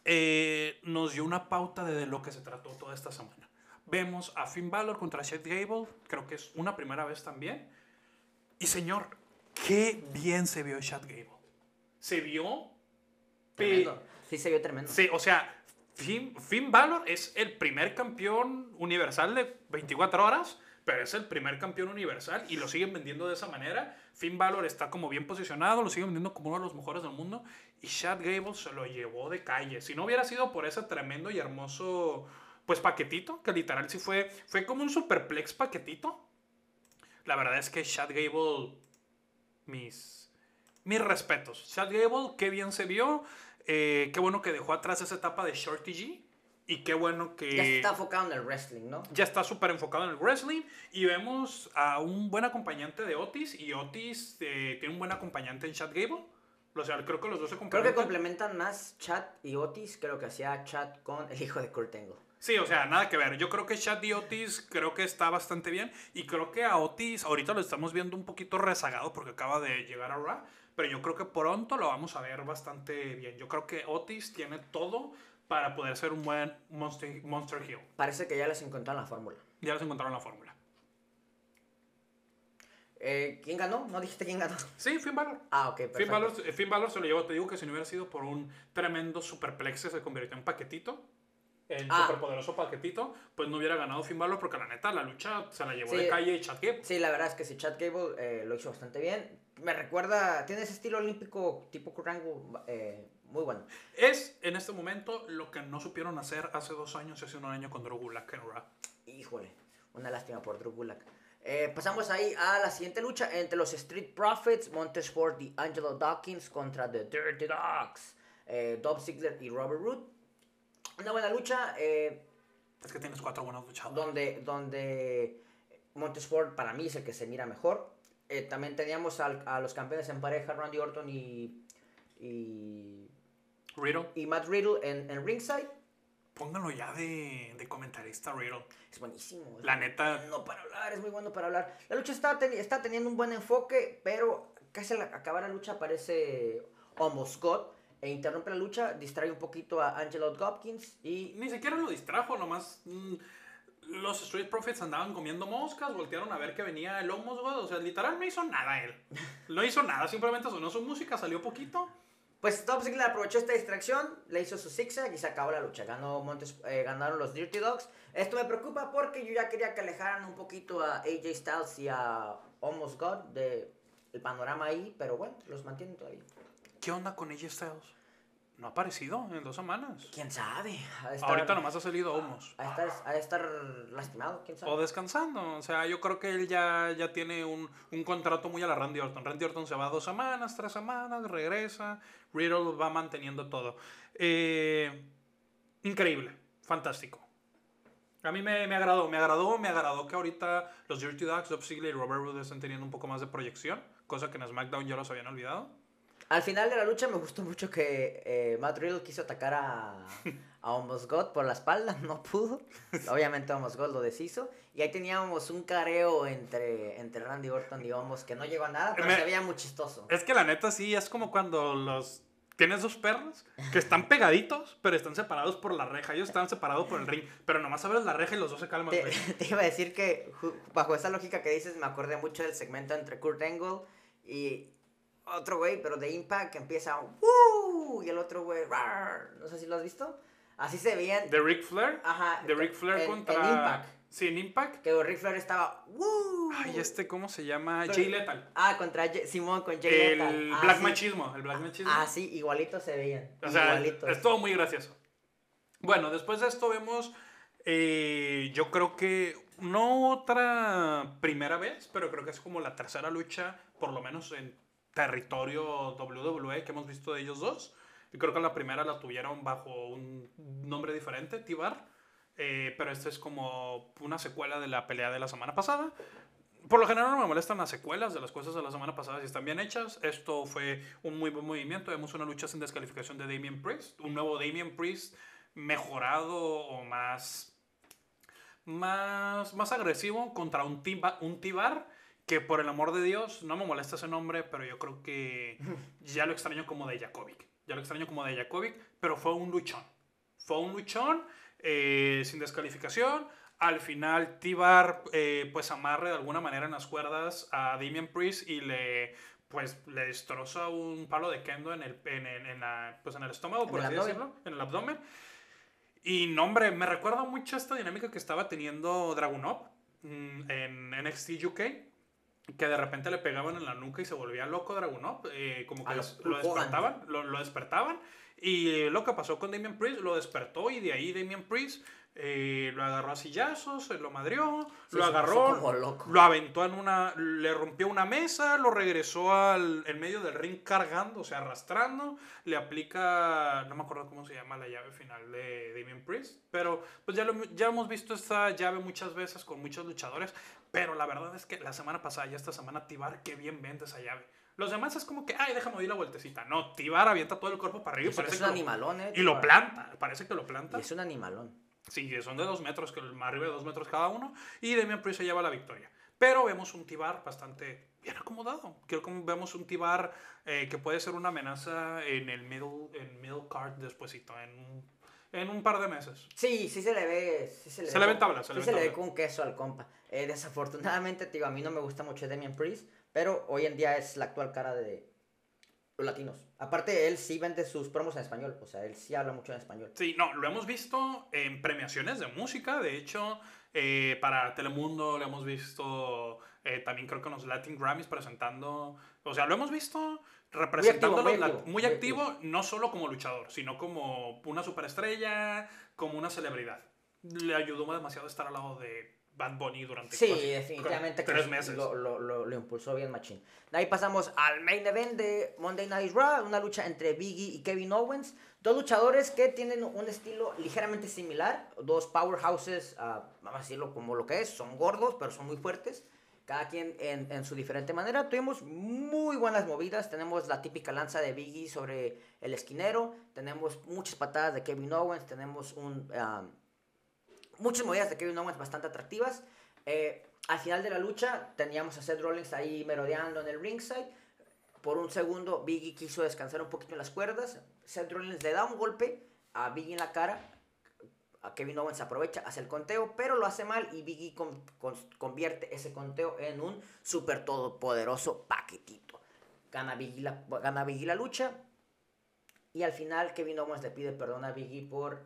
eh, nos dio una pauta de lo que se trató toda esta semana. Vemos a Finn Balor contra Chad Gable, creo que es una primera vez también. Y señor, qué bien se vio Chad Gable. Se vio... Tremendo. Sí, se vio tremendo. Sí, o sea, Finn, Finn Balor es el primer campeón universal de 24 horas, pero es el primer campeón universal y lo siguen vendiendo de esa manera. Finn Balor está como bien posicionado, lo siguen vendiendo como uno de los mejores del mundo y Chad Gable se lo llevó de calle. Si no hubiera sido por ese tremendo y hermoso pues paquetito, que literal sí fue, fue como un superplex paquetito. La verdad es que Chad Gable, mis, mis respetos. Chad Gable, qué bien se vio. eh, qué bueno que dejó atrás esa etapa de Shorty G. Y qué bueno que Ya está enfocado en el wrestling, ¿no? ya está súper enfocado en el wrestling. Y vemos a un buen acompañante de Otis. Y Otis eh, tiene un buen acompañante en Chad Gable. O sea, creo que los dos se Creo complementan. que complementan más Chat y Otis que lo que hacía Chat con el hijo de Kurt Angle. Sí, o sea, nada que ver. Yo creo que Chad y Otis creo que está bastante bien. Y creo que a Otis ahorita lo estamos viendo un poquito rezagado porque acaba de llegar a Raw. Pero yo creo que pronto lo vamos a ver bastante bien. Yo creo que Otis tiene todo para poder ser un buen Monster, Monster Hill. Parece que ya les encontraron la fórmula. Ya les encontraron la fórmula. Eh, ¿Quién ganó? ¿No dijiste quién ganó? Sí, Finn Balor. Ah, ok, perfecto. Finn Balor, Finn Balor se lo llevó. Te digo que si no hubiera sido por un tremendo superplex se convirtió en paquetito, el Ah. superpoderoso paquetito, pues no hubiera ganado Finn Balor porque la neta la lucha se la llevó Sí. de calle y Chad Gable. Sí, la verdad es que si Chad Gable eh, lo hizo bastante bien. Me recuerda, tiene ese estilo olímpico tipo Kurt Angle, eh, muy bueno. Es en este momento lo que no supieron hacer hace dos años y hace un año con Drew Gulak en Raw. Híjole, una lástima por Drew Gulak. Eh, pasamos ahí a la siguiente lucha entre los Street Profits, Montesport y Angelo Dawkins contra The Dirty Dogs, eh, Dolph Ziggler y Robert Roode. Una buena lucha eh, Es que tienes cuatro buenos luchadores. donde, donde Montesport para mí es el que se mira mejor. Eh, también teníamos al- a los campeones en pareja, Randy Orton y, y, Riddle, y Matt Riddle en, en ringside. pónganlo ya de, de comentarista Riddle. Es buenísimo. es La muy neta. bueno para hablar, es muy bueno para hablar. La lucha está, teni- está teniendo un buen enfoque, pero casi al acabar la lucha aparece Almost God e interrumpe la lucha, distrae un poquito a Angelo Hopkins y Ni siquiera lo distrajo, nomás. mm, los Street Profits andaban comiendo moscas, voltearon a ver que venía el Homos, güey. O sea, literal no hizo nada él. No hizo nada, simplemente sonó su música, salió poquito. Pues Dolph Ziggler aprovechó esta distracción, le hizo su zigzag y se acabó la lucha. Ganó Montes, eh, ganaron los Dirty Dogs. Esto me preocupa porque yo ya quería que alejaran un poquito a AJ Styles y a Almost God del panorama ahí, pero bueno, los mantienen todavía. ¿Qué onda con AJ Styles? No ha aparecido en dos semanas. ¿Quién sabe? Estar- Ahorita nomás ha salido Homos. Ha de estar, de estar lastimado, quién sabe. O descansando. O sea, yo creo que él ya, ya tiene un, un contrato muy a la Randy Orton. Randy Orton se va dos semanas, tres semanas, regresa. Riddle va manteniendo todo. Eh, increíble. Fantástico. A mí me, me agradó, me agradó, me agradó que ahorita los Dirty Dogs, Dolph Ziggler y Robert Roode estén teniendo un poco más de proyección, cosa que en SmackDown ya los habían olvidado. Al final de la lucha me gustó mucho que eh, Matt Riddle quiso atacar a, a God por la espalda, no pudo. Obviamente Almost God lo deshizo. Y ahí teníamos un careo entre, entre Randy Orton y Almost que no llegó a nada, pero Me- se veía muy chistoso. Es que la neta sí, es como cuando los... Tienes dos perros que están pegaditos, pero están separados por la reja. Ellos están separados por el ring, pero nomás abres la reja y los dos se calman. Te, te iba a decir que bajo esa lógica que dices me acordé mucho del segmento entre Kurt Angle y otro güey, pero de Impact que empieza ¡Woo! y el otro güey no sé si lo has visto. Así se veían De Ric Flair. Ajá, De Ric Flair en- contra. en Impact. Sí, en Impact. que Ric Flair estaba ¡Woo! Ay, este, ¿cómo se llama? Pero- Jay Lethal. Ah, contra Jay- Simón con Jay El Lethal. Ah, Black sí. Machismo. El Black Machismo. Ah, sí, igualitos se veían. O sea, igualitos. es todo muy gracioso. Bueno, después de esto vemos, eh, yo creo que no otra primera vez, pero creo que es como la tercera lucha, por lo menos en territorio WWE que hemos visto de ellos dos. Y creo que la primera la tuvieron bajo un nombre diferente, Tibar. Eh, pero esta es como una secuela de la pelea de la semana pasada. Por lo general no me molestan las secuelas de las cosas de la semana pasada si están bien hechas. Esto fue un muy buen movimiento. Vemos una lucha sin descalificación de Damien Priest. Un nuevo Damien Priest mejorado o más, más, más agresivo contra un, tiba, un Tibar que por el amor de Dios no me molesta ese nombre, pero yo creo que ya lo extraño como de Jakovic. Ya lo extraño como de Jakovic, pero fue un luchón. Fue un luchón eh, sin descalificación. Al final, Tibar eh, pues amarre de alguna manera en las cuerdas a Damien Priest y le pues le destroza un palo de kendo en el, en, en- en la- pues, en el estómago, por así abdomen. decirlo, en el abdomen. Y no, hombre, me recuerda mucho esta dinámica que estaba teniendo Dragunov mm, en NXT UK. Que de repente le pegaban en la nuca y se volvía loco Dragunov. eh, como que lo despertaban, lo, lo despertaban. Y lo que pasó con Damien Priest, lo despertó y de ahí Damien Priest eh, lo agarró a sillazos, lo madrió, Sí, lo agarró, lo aventó en una, le rompió una mesa, lo regresó al en medio del ring cargando, o sea, arrastrando, le aplica, no me acuerdo cómo se llama la llave final de Damien Priest, pero pues ya, lo, ya hemos visto esta llave muchas veces con muchos luchadores, pero la verdad es que la semana pasada y esta semana Tibar, qué bien vende esa llave. Los demás es como que, ay, déjame ir la vueltecita. No, Tibar avienta todo el cuerpo para arriba y parece es que un lo- animalón, eh. y lo planta, parece que lo planta. Y es un animalón. Sí, que son de dos metros, que más arriba de dos metros cada uno. Y Damian Priest se lleva la victoria. Pero vemos un Tibar bastante bien acomodado. Creo que vemos un Tibar eh, que puede ser una amenaza en el middle, en middle card despuesito, en, un- en un par de meses. Sí, sí se le ve. Sí se le, Se le ven tablas, se sí le se le ve con queso al compa. Eh, desafortunadamente, te digo, a mí no me gusta mucho Damian Priest, pero hoy en día es la actual cara de los latinos. Aparte, él sí vende sus promos en español. O sea, él sí habla mucho en español. Sí, no, lo hemos visto en premiaciones de música. De hecho, eh, para Telemundo lo hemos visto eh, también creo que en los Latin Grammys presentando. O sea, lo hemos visto representando muy activo, muy muy activo, no solo como luchador, sino como una superestrella, como una celebridad. Le ayudó demasiado estar al lado de Bad Bunny durante Sí, casi- definitivamente que tres meses. Lo, lo, lo, lo impulsó bien machín. De ahí pasamos al main event de Monday Night Raw, una lucha entre Biggie y Kevin Owens. Dos luchadores que tienen un estilo ligeramente similar, dos powerhouses, ah, vamos a decirlo como lo que es, son gordos, pero son muy fuertes. Cada quien en, en su diferente manera. Tuvimos muy buenas movidas. Tenemos la típica lanza de Biggie sobre el esquinero. Tenemos muchas patadas de Kevin Owens. Tenemos un, ah, muchas movidas de Kevin Owens bastante atractivas. Eh, al final de la lucha teníamos a Seth Rollins ahí merodeando en el ringside. Por un segundo Biggie quiso descansar un poquito en las cuerdas. Seth Rollins le da un golpe a Biggie en la cara. A Kevin Owens aprovecha, hace el conteo, pero lo hace mal y Biggie con- con- convierte ese conteo en un super todopoderoso paquetito. Gana Biggie la, gana Biggie la lucha. Y al final Kevin Owens le pide perdón a Biggie por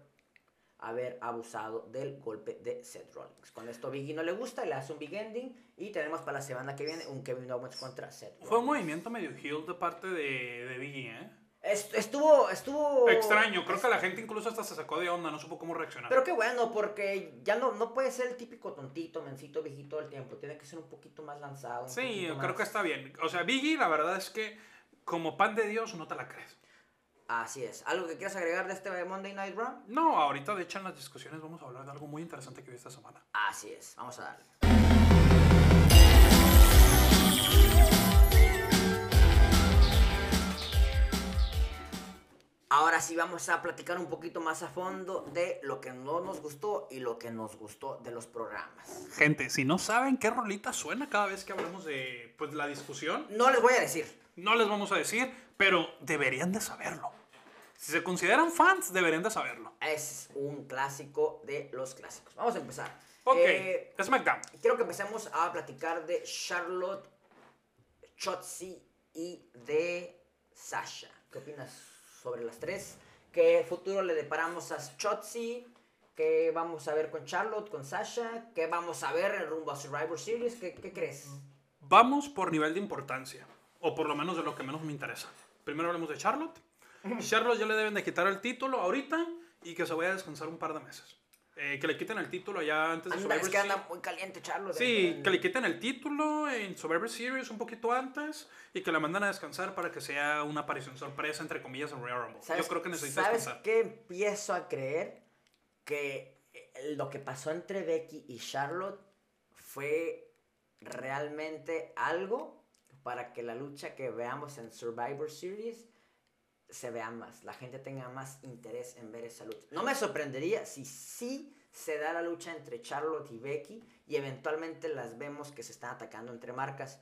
haber abusado del golpe de Seth Rollins. Con esto Biggie no le gusta, le hace un big ending y tenemos para la semana que viene un Kevin Owens contra Seth Rollins. Fue un movimiento medio heel de parte de, de Biggie, ¿eh? Est- estuvo, estuvo... Extraño, creo que la gente incluso hasta se sacó de onda, no supo cómo reaccionar. Pero qué bueno, porque ya no, no puede ser el típico tontito, mencito, viejito todo el tiempo. Tiene que ser un poquito más lanzado. sí, creo más- que está bien. O sea, Biggie, la verdad es que como pan de Dios no te la crees. Así es. ¿Algo que quieras agregar de este Monday Night Raw? No, ahorita de hecho en las discusiones vamos a hablar de algo muy interesante que vi esta semana. Así es. Vamos a darle. Ahora sí vamos a platicar un poquito más a fondo de lo que no nos gustó y lo que nos gustó de los programas. Gente, si no saben qué rolita suena cada vez que hablamos de pues, la discusión, No les voy a decir. no les vamos a decir, pero deberían de saberlo. Si se consideran fans, deberían de saberlo. Es un clásico de los clásicos. Vamos a empezar. Ok, Eh, SmackDown. quiero que empecemos a platicar de Charlotte, Chotzi y de Sasha. ¿Qué opinas sobre las tres? ¿Qué futuro le deparamos a Chotzi? ¿Qué vamos a ver con Charlotte, con Sasha? ¿Qué vamos a ver en rumbo a Survivor Series? ¿Qué, qué crees? Vamos por nivel de importancia, o por lo menos de lo que menos me interesa. Primero hablemos de Charlotte. Charlotte ya le deben de quitar el título ahorita y que se vaya a descansar un par de meses. Eh, que le quiten el título ya antes de Anda, Survivor es que anda muy caliente Charlotte. Sí, En- que le quiten el título en Survivor Series un poquito antes y que la mandan a descansar para que sea una aparición sorpresa, entre comillas, en Royal Rumble. ¿Sabes- Yo creo que necesita ¿Sabes descansar. qué empiezo a creer? Que eh, lo que pasó entre Becky y Charlotte fue realmente algo para que la lucha que veamos en Survivor Series se vea más, la gente tenga más interés en ver esa lucha. No me sorprendería si sí se da la lucha entre Charlotte y Becky y eventualmente las vemos que se están atacando entre marcas.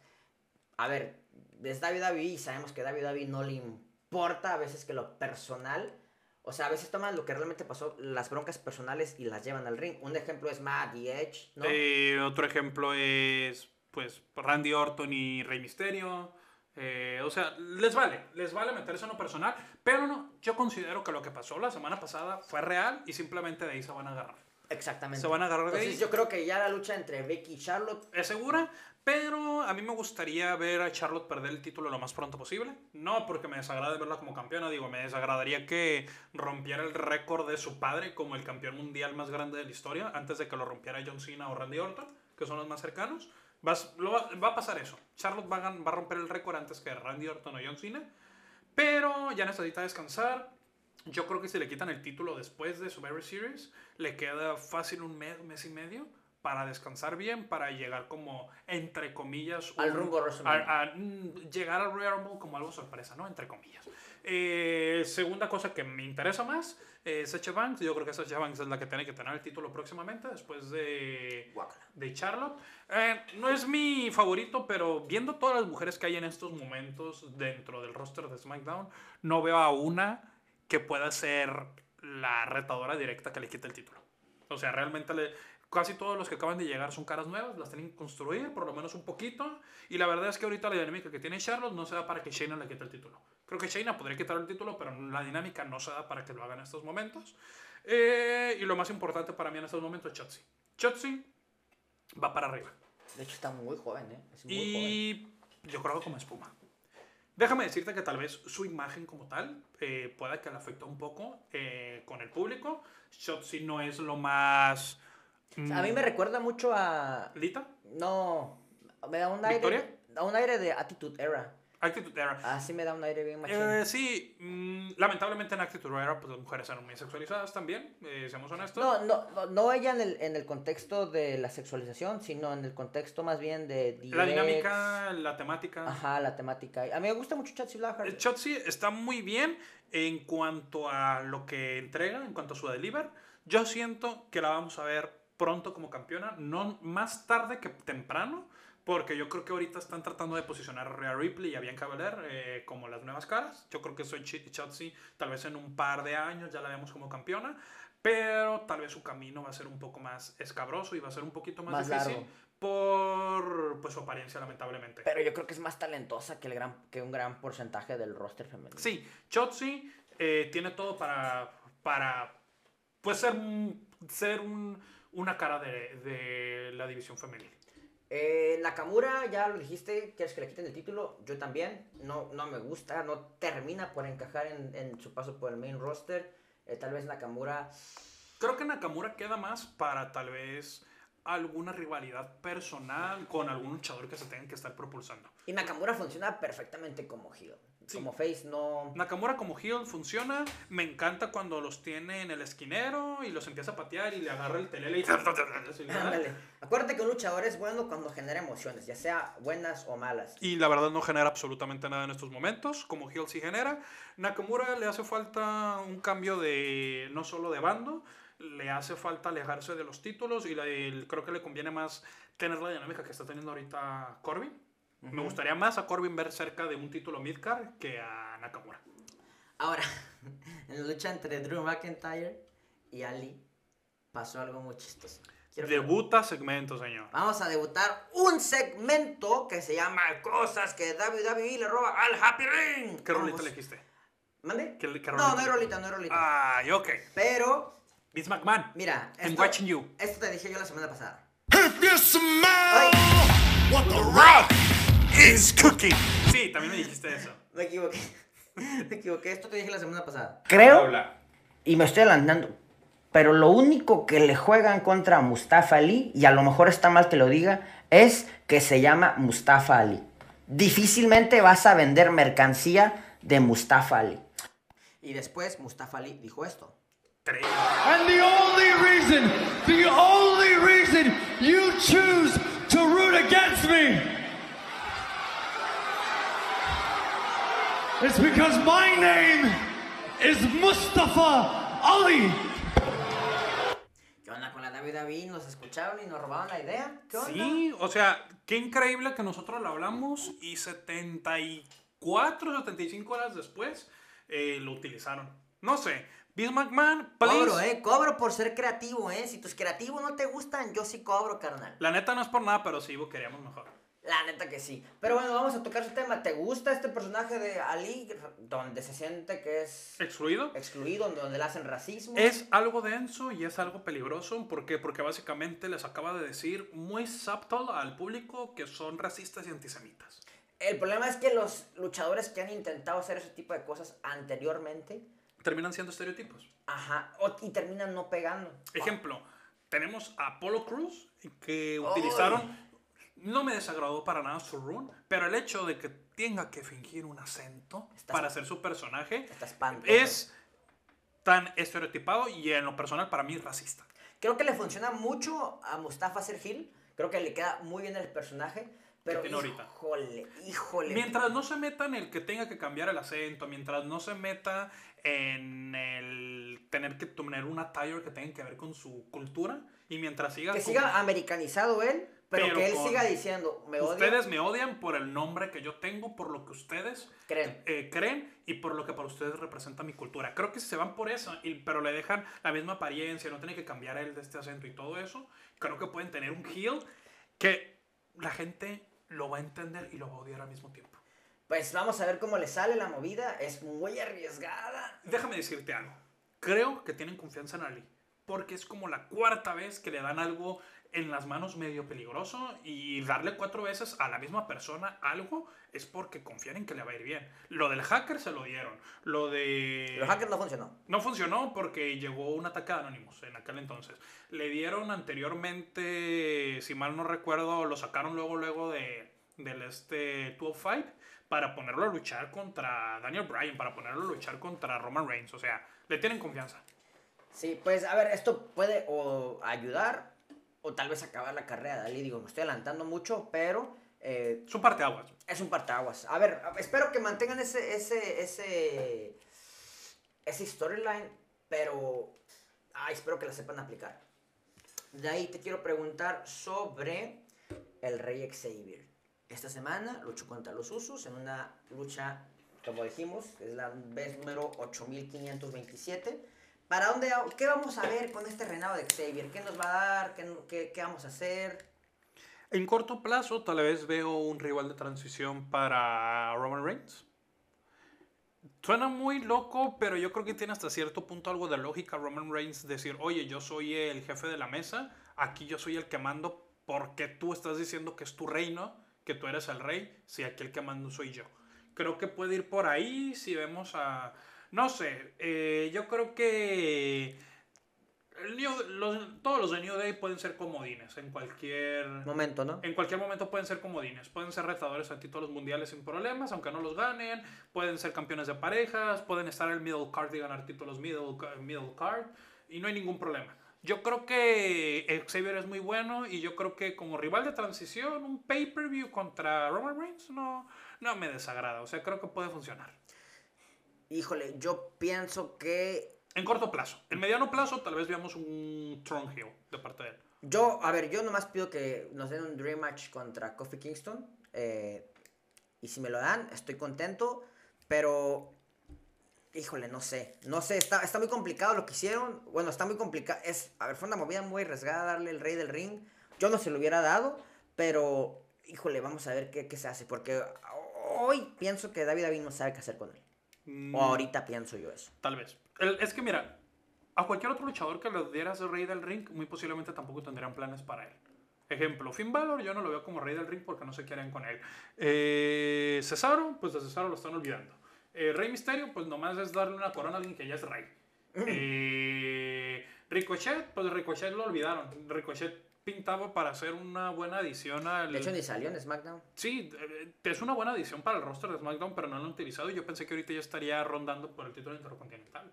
A ver, desde WWE y sabemos que WWE no le importa a veces que lo personal, o sea, a veces toman lo que realmente pasó, las broncas personales y las llevan al ring. Un ejemplo es Matt Edge, ¿no? Eh, otro ejemplo es, pues, Randy Orton y Rey Mysterio. Eh, o sea, les vale, les vale meterse en lo personal, pero no, yo considero que lo que pasó la semana pasada fue real y simplemente de ahí se van a agarrar. Exactamente. Se van a agarrar de Entonces ahí. yo creo que ya la lucha entre Becky y Charlotte Es segura, pero a mí me gustaría ver a Charlotte perder el título lo más pronto posible. No porque me desagrade verla como campeona, digo, me desagradaría que rompiera el récord de su padre como el campeón mundial más grande de la historia antes de que lo rompiera John Cena o Randy Orton, que son los más cercanos. Va, va a pasar eso. Charlotte va a, va a romper el récord antes que Randy Orton o John Cena, pero ya necesita descansar. Yo creo que si le quitan el título después de Survivor Series, le queda fácil un mes, mes y medio para descansar bien, para llegar como, entre comillas, Al un- rumbo a WrestleMania. a- a, mm, llegar al Royal Rumble como algo sorpresa, ¿no? Entre comillas. Eh, segunda cosa que me interesa más es Sacha Banks. Yo creo que Sacha Banks es la que tiene que tener el título próximamente después de, Guácala. de Charlotte. Eh, no es mi favorito, pero viendo todas las mujeres que hay en estos momentos dentro del roster de SmackDown, no veo a una que pueda ser la retadora directa que le quite el título. O sea, realmente le- casi todos los que acaban de llegar son caras nuevas, las tienen que construir por lo menos un poquito. Y la verdad es que ahorita la dinámica que tiene Charlotte no se da para que Shayna le quite el título. Creo que Shayna podría quitar el título, pero la dinámica no se da para que lo haga en estos momentos. Eh, y lo más importante para mí en estos momentos es Chotzi. Chotzi va para arriba. De hecho está muy joven, ¿eh? Es muy joven. Y yo creo que como espuma. Déjame decirte que tal vez su imagen como tal eh, pueda que le afecte un poco eh, con el público. Shotzi no es lo más... O sea, a mí me recuerda mucho a... ¿Lita? No, me da un ¿Victoria? aire... Da un aire de Attitude Era. Actitude Era. Así me da un aire bien machín. Eh, sí, mm, lamentablemente en Actitude Era pues las mujeres eran muy sexualizadas también, eh, seamos honestos. No, no, no, no ella en el, en el contexto de la sexualización, sino en el contexto más bien de... la dinámica, la temática. Ajá, la temática. A mí me gusta mucho Chatsy Blackheart. Chotzi está muy bien en cuanto a lo que entrega, en cuanto a su deliver. Yo siento que la vamos a ver pronto como campeona, no más tarde que temprano, porque yo creo que ahorita están tratando de posicionar a Rhea Ripley y a Bianca Belair eh, como las nuevas caras. Yo creo que soy Chotzi, tal vez en un par de años ya la vemos como campeona, pero tal vez su camino va a ser un poco más escabroso y va a ser un poquito más, Más difícil largo. por pues, su apariencia, lamentablemente. Pero yo creo que es más talentosa que, el gran, que un gran porcentaje del roster femenino. Sí, Chotzi eh, tiene todo para, para pues ser, ser un- una cara de, de la división femenil. Eh, Nakamura, ya lo dijiste, quieres que le quiten el título. Yo también. No, no me gusta, no termina por encajar en, en su paso por el main roster. Eh, tal vez Nakamura. Creo que Nakamura queda más para tal vez alguna rivalidad personal con algún luchador que se tenga que estar propulsando. Y Nakamura funciona perfectamente como heel. Sí. Como face, no. Nakamura como heel funciona. Me encanta cuando los tiene en el esquinero y los empieza a patear y le agarra el telele y... Ándale. Acuérdate que un luchador es bueno cuando genera emociones, ya sea buenas o malas. Y la verdad no genera absolutamente nada en estos momentos. Como Hill sí genera. Nakamura le hace falta un cambio de no solo de bando, le hace falta alejarse de los títulos y la- el- creo que le conviene más tener la dinámica que está teniendo ahorita Corbin. Me gustaría más a Corbin ver cerca de un título midcard que a Nakamura. Ahora, en la lucha entre Drew McIntyre y Ali pasó algo muy chistoso. Quiero que- Debuta segmento, señor. Vamos a debutar un segmento que se llama Cosas que WWE le roba al Happy Ring. ¿Qué rolita Vamos. le dijiste? ¿Mande? ¿Qué- qué no, rolita? no hay rolita, no hay rolita. Ay, ok. Pero, Vince McMahon. mira. I'm watching you. Esto te dije yo la semana pasada. If you smell Ay, what the rock Is cooking. Sí, también me dijiste eso. me equivoqué. me equivoqué. Esto te dije la semana pasada. Creo, Habla. y me estoy adelantando, pero lo único que le juegan contra Mustafa Ali, y a lo mejor está mal que lo diga, es que se llama Mustafa Ali. Difícilmente vas a vender mercancía de Mustafa Ali. Y después Mustafa Ali dijo esto. And the only reason, the only reason you choose to root against me is because my name is Mustafa Ali. ¿Qué onda con la WWE? ¿Nos escucharon y nos robaron la idea? ¿Qué onda? Sí, o sea, qué increíble que nosotros lo hablamos y 74, 75 horas después eh, lo utilizaron. No sé, Vince McMahon, please. Cobro, eh, cobro por ser creativo, eh. Si tus creativos no te gustan, yo sí cobro, carnal. La neta no es por nada, pero sí queríamos mejor. La neta que sí. Pero bueno, vamos a tocar ese tema. ¿Te gusta este personaje de Ali, donde se siente que es ¿Excluido? excluido, donde le hacen racismo? Es algo denso y es algo peligroso. ¿Por qué? Porque básicamente les acaba de decir muy subtle al público que son racistas y antisemitas. El problema es que los luchadores que han intentado hacer ese tipo de cosas anteriormente, Terminan siendo estereotipos. ajá, o- y terminan no pegando. Ejemplo, tenemos a Apollo Cruz que utilizaron. No me desagradó para nada su run, pero el hecho de que tenga que fingir un acento Estás- para hacer su personaje Está es tan estereotipado y en lo personal para mí racista. Creo que le funciona mucho a Mustafa Sergil. Creo que le queda muy bien el personaje. Pero tiene ahorita. híjole, híjole. Mientras no se meta en el que tenga que cambiar el acento, mientras no se meta en el tener que tener un attire que tenga que ver con su cultura, y mientras siga que siga americanizado él, pero, Pero que él siga diciendo, me odia. Ustedes me odian por el nombre que yo tengo, por lo que ustedes Creen. eh, creen y por lo que para ustedes representa mi cultura. Creo que si se van por eso, y, pero le dejan la misma apariencia, no tienen que cambiar el de este acento y todo eso, creo que pueden tener un heel que la gente lo va a entender y lo va a odiar al mismo tiempo. Pues vamos a ver cómo le sale la movida. Es muy arriesgada. Déjame decirte algo. Creo que tienen confianza en Ali. porque es como la cuarta vez que le dan algo en las manos medio peligroso y darle cuatro veces a la misma persona algo es porque confían en que le va a ir bien. Lo del hacker se lo dieron. Lo de... Los hackers no funcionó. No funcionó porque llegó un ataque de Anonymous en aquel entonces. Le dieron anteriormente, si mal no recuerdo, lo sacaron luego, luego de, del este 205 para ponerlo a luchar contra Daniel Bryan, para ponerlo a luchar contra Roman Reigns. O sea, le tienen confianza. Sí, pues a ver, esto puede o ayudar o tal vez acabar la carrera de Ali. Digo, me estoy adelantando mucho, pero eh, Es un parteaguas. es un partaguas. A ver, espero que mantengan ese, ese, ese, ese storyline, pero ay, espero que la sepan aplicar. De ahí te quiero preguntar sobre el Rey Xavier. Esta semana luchó contra los Usos en una lucha, como dijimos, es la vez número 8527. ¿Para dónde, qué vamos a ver con este reinado de Xavier? ¿Qué nos va a dar? ¿Qué, qué, qué vamos a hacer? En corto plazo, tal vez veo un rival de transición para Roman Reigns. Suena muy loco, pero yo creo que tiene hasta cierto punto algo de lógica Roman Reigns decir, oye, yo soy el jefe de la mesa, aquí yo soy el que mando porque tú estás diciendo que es tu reino, que tú eres el rey, si aquí el que mando soy yo. Creo que puede ir por ahí si vemos a... No sé, eh, yo creo que New- los- todos los de New Day pueden ser comodines en cualquier Momento, ¿no? en cualquier momento pueden ser comodines, pueden ser retadores a títulos mundiales sin problemas, aunque no los ganen, pueden ser campeones de parejas, pueden estar en el middle card y ganar títulos middle, middle card, y no hay ningún problema. Yo creo que Xavier es muy bueno y yo creo que como rival de transición, un pay-per-view contra Roman Reigns no, no me desagrada, o sea, creo que puede funcionar. Híjole, yo pienso que En corto plazo. En mediano plazo tal vez veamos un Throne Hill de parte de él. Yo, a ver, yo nomás pido que nos den un Dream Match contra Kofi Kingston. eh, y si me lo dan, estoy contento. Pero, híjole, no sé. No sé, está, está muy complicado lo que hicieron. Bueno, está muy complicado. Es, a ver, fue una movida muy arriesgada darle el rey del ring. Yo no se lo hubiera dado, pero, híjole, vamos a ver qué, qué se hace. Porque hoy pienso que David David no sabe qué hacer con él. Mm, O ahorita pienso yo eso. Tal vez. El- es que mira, a cualquier otro luchador que le dieras rey del ring, muy posiblemente tampoco tendrían planes para él. Ejemplo, Finn Balor yo no lo veo como rey del ring porque no se quieren con él. Eh, Cesaro, pues de Cesaro lo están olvidando. Eh, rey Misterio, pues nomás es darle una corona a alguien que ya es rey. Eh, Ricochet, pues Ricochet lo olvidaron. Ricochet pintaba para hacer una buena adición al... De hecho, ni salió en SmackDown. Sí, eh, es una buena adición para el roster de SmackDown, pero no lo han utilizado. y Yo pensé que ahorita ya estaría rondando por el título intercontinental.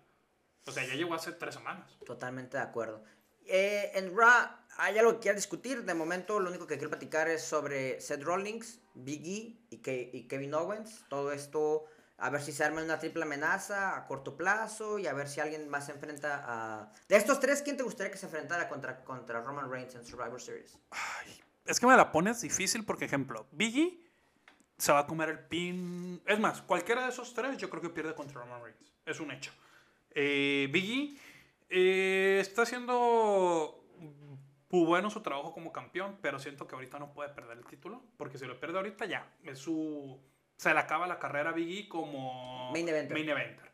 O sea, ya llegó hace tres semanas. Totalmente de acuerdo. Eh, en Raw, ¿hay algo que quieras discutir? De momento, lo único que quiero platicar es sobre Seth Rollins, Big E y, Ke- y Kevin Owens. Todo esto, a ver si se arma una triple amenaza a corto plazo y a ver si alguien más se enfrenta a... De estos tres, ¿quién te gustaría que se enfrentara contra, contra Roman Reigns en Survivor Series? Es que me la pones difícil porque, ejemplo, Biggie se va a comer el pin. Es más, cualquiera de esos tres yo creo que pierde contra Roman Reigns. Es un hecho. Eh, Biggie eh, está haciendo bueno su trabajo como campeón, pero siento que ahorita no puede perder el título porque si lo pierde ahorita ya es su se le acaba la carrera a Biggie como Main eventer. main eventer.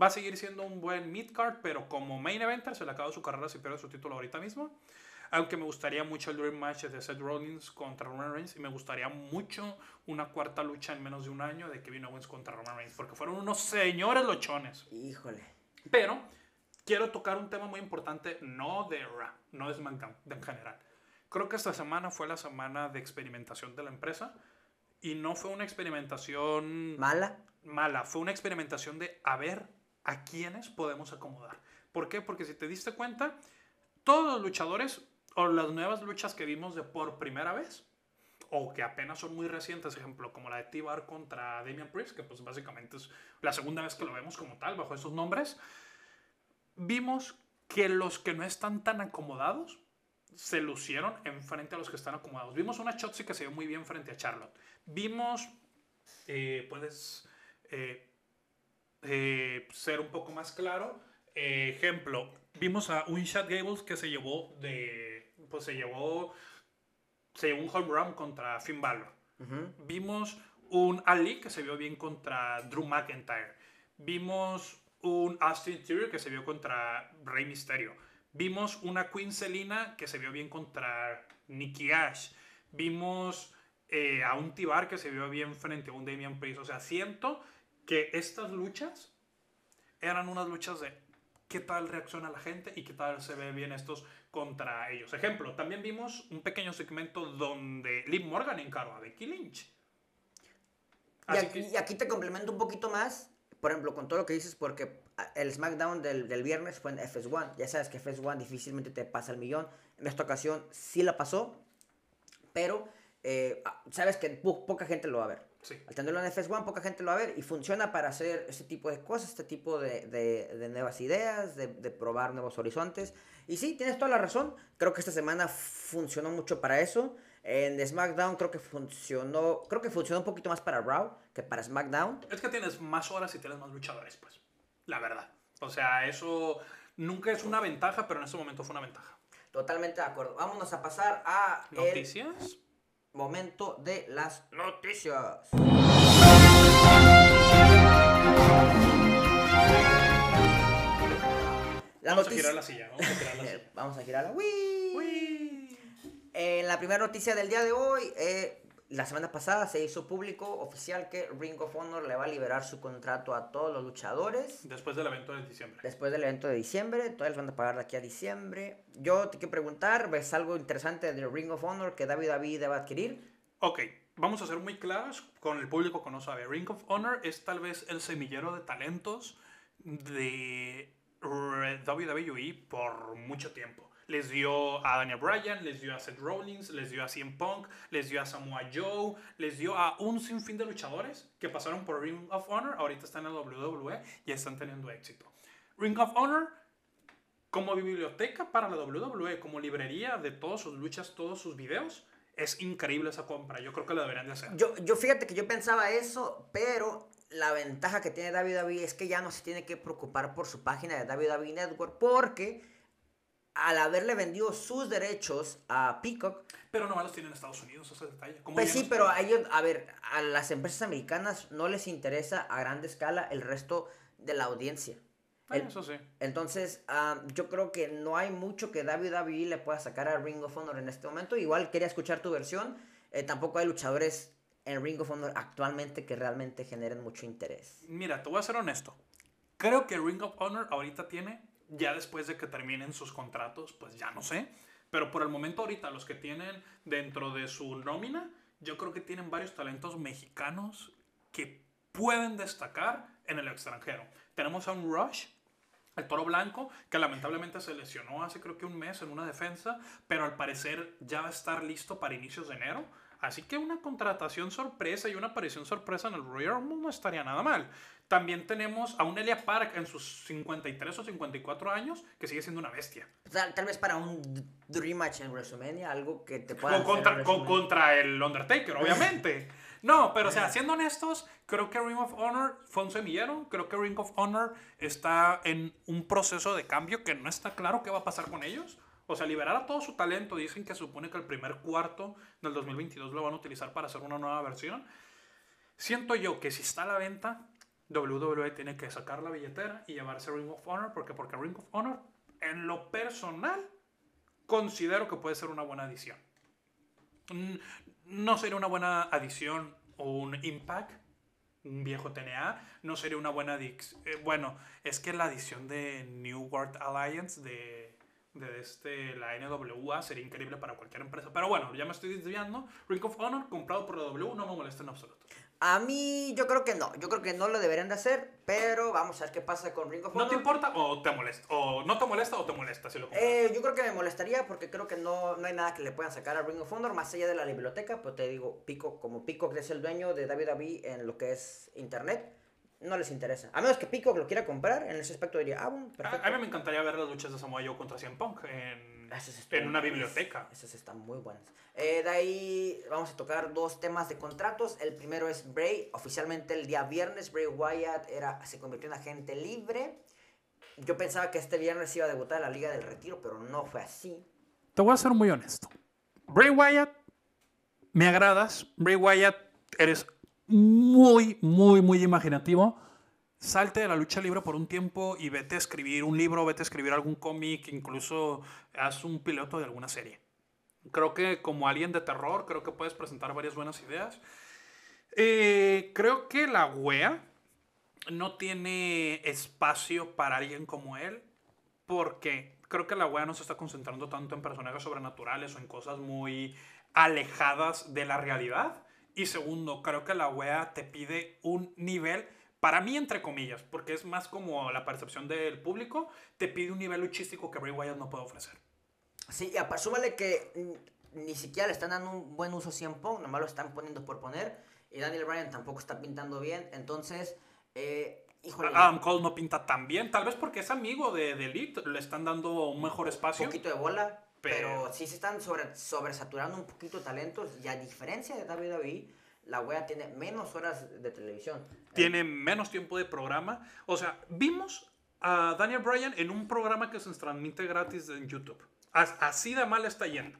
Va a seguir siendo un buen mid-card, pero como main eventer se le acaba su carrera si pierde su título ahorita mismo. Aunque me gustaría mucho el Dream Match de Seth Rollins contra Roman Reigns y me gustaría mucho una cuarta lucha en menos de un año de Kevin Owens contra Roman Reigns, porque fueron unos señores lochones. Híjole. Pero quiero tocar un tema muy importante, no de Raw, no de SmackDown, en general. Creo que esta semana fue la semana de experimentación de la empresa y no fue una experimentación ¿Mala? mala, fue una experimentación de a ver a quiénes podemos acomodar. ¿Por qué? Porque si te diste cuenta, todos los luchadores o las nuevas luchas que vimos de por primera vez, o que apenas son muy recientes, ejemplo, como la de T-Bar contra Damian Priest, que pues básicamente es la segunda vez que lo vemos como tal, bajo esos nombres, vimos que los que no están tan acomodados se lucieron en frente a los que están acomodados. Vimos una Chotzi que se vio muy bien frente a Charlotte. Vimos, eh, puedes eh, eh, ser un poco más claro. Eh, ejemplo, vimos a un Chad Gables que se llevó de, pues se llevó, se llevó un home run contra Finn Balor. Vimos un Ali que se vio bien contra Drew McIntyre. Vimos un Austin Theory que se vio contra Rey Mysterio. Vimos una Queen Selina que se vio bien contra Nikki Ash. Vimos eh, a un Tibar que se vio bien frente a un Damian Priest. O sea, siento que estas luchas eran unas luchas de qué tal reacciona la gente y qué tal se ve bien estos contra ellos. Ejemplo, también vimos un pequeño segmento donde Liv Morgan encaró a Becky Lynch. Y aquí, que- y aquí te complemento un poquito más, por ejemplo, con todo lo que dices, porque el SmackDown del, del viernes fue en FS1. Ya sabes que FS1 difícilmente te pasa el millón. En esta ocasión sí la pasó, pero eh, ah, sabes que po- poca gente lo va a ver. Sí. Al tenerlo en FS1, poca gente lo va a ver y funciona para hacer este tipo de cosas, este tipo de, de- de nuevas ideas, de, de probar nuevos horizontes. Y sí, tienes toda la razón. Creo que esta semana funcionó mucho para eso. En SmackDown creo que funcionó, creo que funcionó un poquito más para Raw que para SmackDown. Es que tienes más horas y tienes más luchadores, pues. La verdad. O sea, eso nunca es una ventaja, pero en este momento fue una ventaja. Totalmente de acuerdo. Vámonos a pasar a el ¿Noticias? momento de las noticias. La Vamos a girar la silla. Vamos a girar la silla. Vamos a girarla. ¡Uy! Uy. En la primera noticia del día de hoy, eh, la semana pasada se hizo público oficial que Ring of Honor le va a liberar su contrato a todos los luchadores. Después del evento de diciembre. Después del evento de diciembre, todavía les van a pagar de aquí a diciembre. Yo te quiero preguntar, ¿ves algo interesante de Ring of Honor que David David debe adquirir? Ok, vamos a ser muy claros con el público que no sabe. Ring of Honor es tal vez el semillero de talentos de WWE por mucho tiempo. Les dio a Daniel Bryan, les dio a Seth Rollins, les dio a CM Punk, les dio a Samoa Joe, les dio a un sinfín de luchadores que pasaron por Ring of Honor, ahorita están en la WWE y están teniendo éxito. Ring of Honor como biblioteca para la WWE, como librería de todas sus luchas, todos sus videos, es increíble esa compra. Yo creo que la deberían de hacer. Yo, yo fíjate que yo pensaba eso, pero la ventaja que tiene David David es que ya no se tiene que preocupar por su página de David David Network porque al haberle vendido sus derechos a Peacock, Pero nomás los tienen en Estados Unidos, ese detalle. Como pues sí, pero a ellos, a ver, a las empresas americanas no les interesa a grande escala el resto de la audiencia. Ah, El- Eso sí. Entonces, ah, yo creo que no hay mucho que WWE le pueda sacar a Ring of Honor en este momento. Igual quería escuchar tu versión. Eh, tampoco hay luchadores en Ring of Honor actualmente que realmente generen mucho interés. Mira, te voy a ser honesto. Creo que Ring of Honor ahorita tiene, ya después de que terminen sus contratos, pues ya no sé. Pero por el momento ahorita los que tienen dentro de su nómina, yo creo que tienen varios talentos mexicanos que pueden destacar en el extranjero. Tenemos a un Rush, el toro blanco, que lamentablemente se lesionó hace creo que un mes en una defensa, pero al parecer ya va a estar listo para inicios de enero. Así que una contratación sorpresa y una aparición sorpresa en el Royal Rumble no estaría nada mal. También tenemos a un Elia Park en sus 53 o 54 años, que sigue siendo una bestia. Tal, tal vez para un Dream Match en WrestleMania, algo que te pueda. Con- contra, con- contra el Undertaker, obviamente. No, pero o sea, siendo honestos, creo que Ring of Honor fue un semillero. Creo que Ring of Honor está en un proceso de cambio que no está claro qué va a pasar con ellos. O sea, liberar a todo su talento. Dicen que supone que el primer cuarto del 2022 lo van a utilizar para hacer una nueva versión. Siento yo que si está a la venta, WWE tiene que sacar la billetera y llevarse Ring of Honor. Porque, porque Ring of Honor, en lo personal, considero que puede ser una buena adición. Mm, No sería una buena adición o un Impact, un viejo TNA. No sería una buena adición. bueno, es que la adición de New World Alliance de, de este, la NWA sería increíble para cualquier empresa. Pero bueno, ya me estoy desviando. Ring of Honor comprado por la W no me molesta en absoluto. A mí, yo creo que no. Yo creo que no lo deberían de hacer, pero vamos a ver qué pasa con Ring of ¿No Honor. te importa o te molesta? ¿O no te molesta o te molesta si lo compras? Eh, yo creo que me molestaría porque creo que no, no hay nada que le puedan sacar a Ring of Honor más allá de la biblioteca. Pero te digo, Pico, como Pico es el dueño de WWE en lo que es internet, no les interesa. A menos que Pico lo quiera comprar, en ese aspecto diría, ah, bueno, A, perfecto. a mí me encantaría ver las luchas de Samoa Joe contra CM Punk en, en una buenas. biblioteca. Esas están muy buenas. Eh, de ahí vamos a tocar dos temas de contratos. El primero es Bray. Oficialmente el día viernes Bray Wyatt era, se convirtió en agente libre. Yo pensaba que este viernes iba a debutar en la Liga del Retiro, pero no fue así. Te voy a ser muy honesto. Bray Wyatt, me agradas. Bray Wyatt, eres muy, muy, muy imaginativo. salte de la lucha libre por un tiempo y vete a escribir un libro, vete a escribir algún cómic, incluso haz un piloto de alguna serie. Creo que como alguien de terror, creo que puedes presentar varias buenas ideas. Eh, creo que la wea no tiene espacio para alguien como él, porque creo que la wea no se está concentrando tanto en personajes sobrenaturales o en cosas muy alejadas de la realidad. Y segundo, creo que la wea te pide un nivel, para mí entre comillas, porque es más como la percepción del público, te pide un nivel luchístico que Bray Wyatt no puede ofrecer. Sí, y súmale que ni siquiera le están dando un buen uso Punk, nomás lo están poniendo por poner. Y Daniel Bryan tampoco está pintando bien. Entonces, eh, híjole, Adam Cole no pinta tan bien, tal vez porque es amigo de, de Elite, le están dando un mejor un espacio. poquito de bola. Pero, Pero- sí se están sobre, sobresaturando un poquito talentos. Y a diferencia de WWE, la wea tiene menos horas de televisión. tiene menos tiempo de programa. O sea, vimos a Daniel Bryan en un programa que se transmite gratis en YouTube. As- Así de mal está yendo.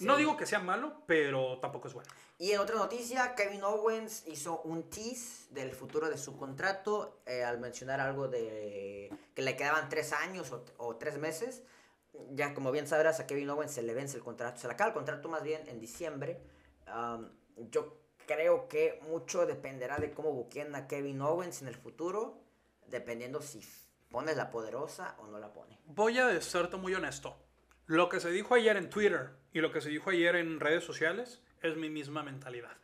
No Sí. digo que sea malo, pero tampoco es bueno. Y en otra noticia, Kevin Owens hizo un tease del futuro de su contrato eh, al mencionar algo de que le quedaban tres años o, o tres meses. Ya como bien sabrás, a Kevin Owens se le vence el contrato, se le acaba el contrato más bien en diciembre. Yo creo que mucho dependerá de cómo buqueen a Kevin Owens en el futuro, dependiendo si pones la poderosa o no la pone. Voy a serte muy honesto. Lo que se dijo ayer en Twitter y lo que se dijo ayer en redes sociales es mi misma mentalidad.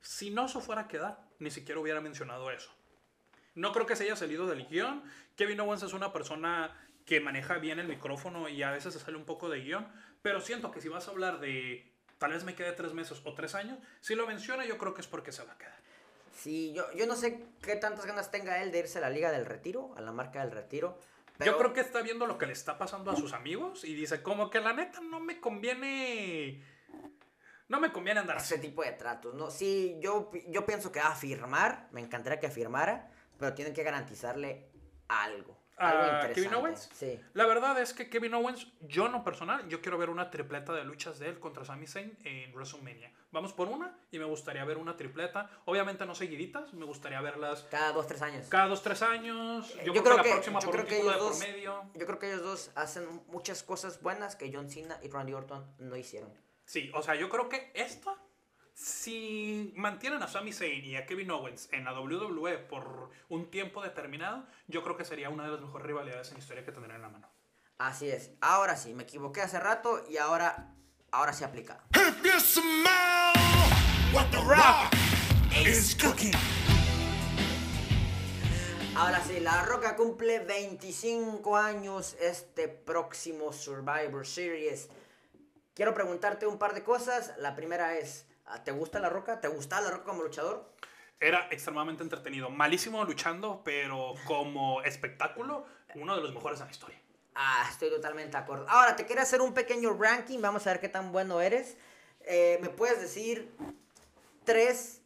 Si no se fuera a quedar, ni siquiera hubiera mencionado eso. No creo que se haya salido del guion. Kevin Owens es una persona que maneja bien el micrófono y a veces se sale un poco de guion. Pero siento que si vas a hablar de tal vez me quede tres meses o tres años, si lo menciona yo creo que es porque se va a quedar. Sí, yo, yo no sé qué tantas ganas tenga él de irse a la Liga del Retiro, a la marca del Retiro. Pero Yo creo que está viendo lo que le está pasando a sus amigos y dice como que la neta no me conviene... No me conviene andar así. ese tipo de tratos, ¿no? Sí, yo, yo pienso que va a firmar, me encantaría que firmara, pero tienen que garantizarle algo. Algo ¿A interesante. Kevin Owens? Sí. La verdad es que Kevin Owens, yo no personal, yo quiero ver una tripleta de luchas de él contra Sami Zayn en WrestleMania. Vamos por una y me gustaría ver una tripleta. Obviamente no seguiditas, me gustaría verlas Cada dos, tres años. cada dos, tres años. Yo, Yo creo, creo que, la próxima yo por creo un que título de ellos por dos- medio. Yo creo que ellos dos hacen muchas cosas buenas que John Cena y Randy Orton no hicieron. Sí, o sea, yo creo que esta, si mantienen a Sami Zayn y a Kevin Owens en la WWE por un tiempo determinado, yo creo que sería una de las mejores rivalidades en historia que tendrán en la mano. Así es. Ahora sí, me equivoqué hace rato y ahora, ahora sí aplica. If you smell what the rock is cooking. Ahora sí, La Roca cumple 25 años este próximo Survivor Series. Quiero preguntarte un par de cosas. La primera es, ¿te gusta La Roca? ¿Te gusta La Roca como luchador? Era extremadamente entretenido. Malísimo luchando, pero como espectáculo, uno de los mejores en la historia. Ah, estoy totalmente de acuerdo. Ahora, te quiero hacer un pequeño ranking. Vamos a ver qué tan bueno eres. Eh, ¿Me puedes decir tres?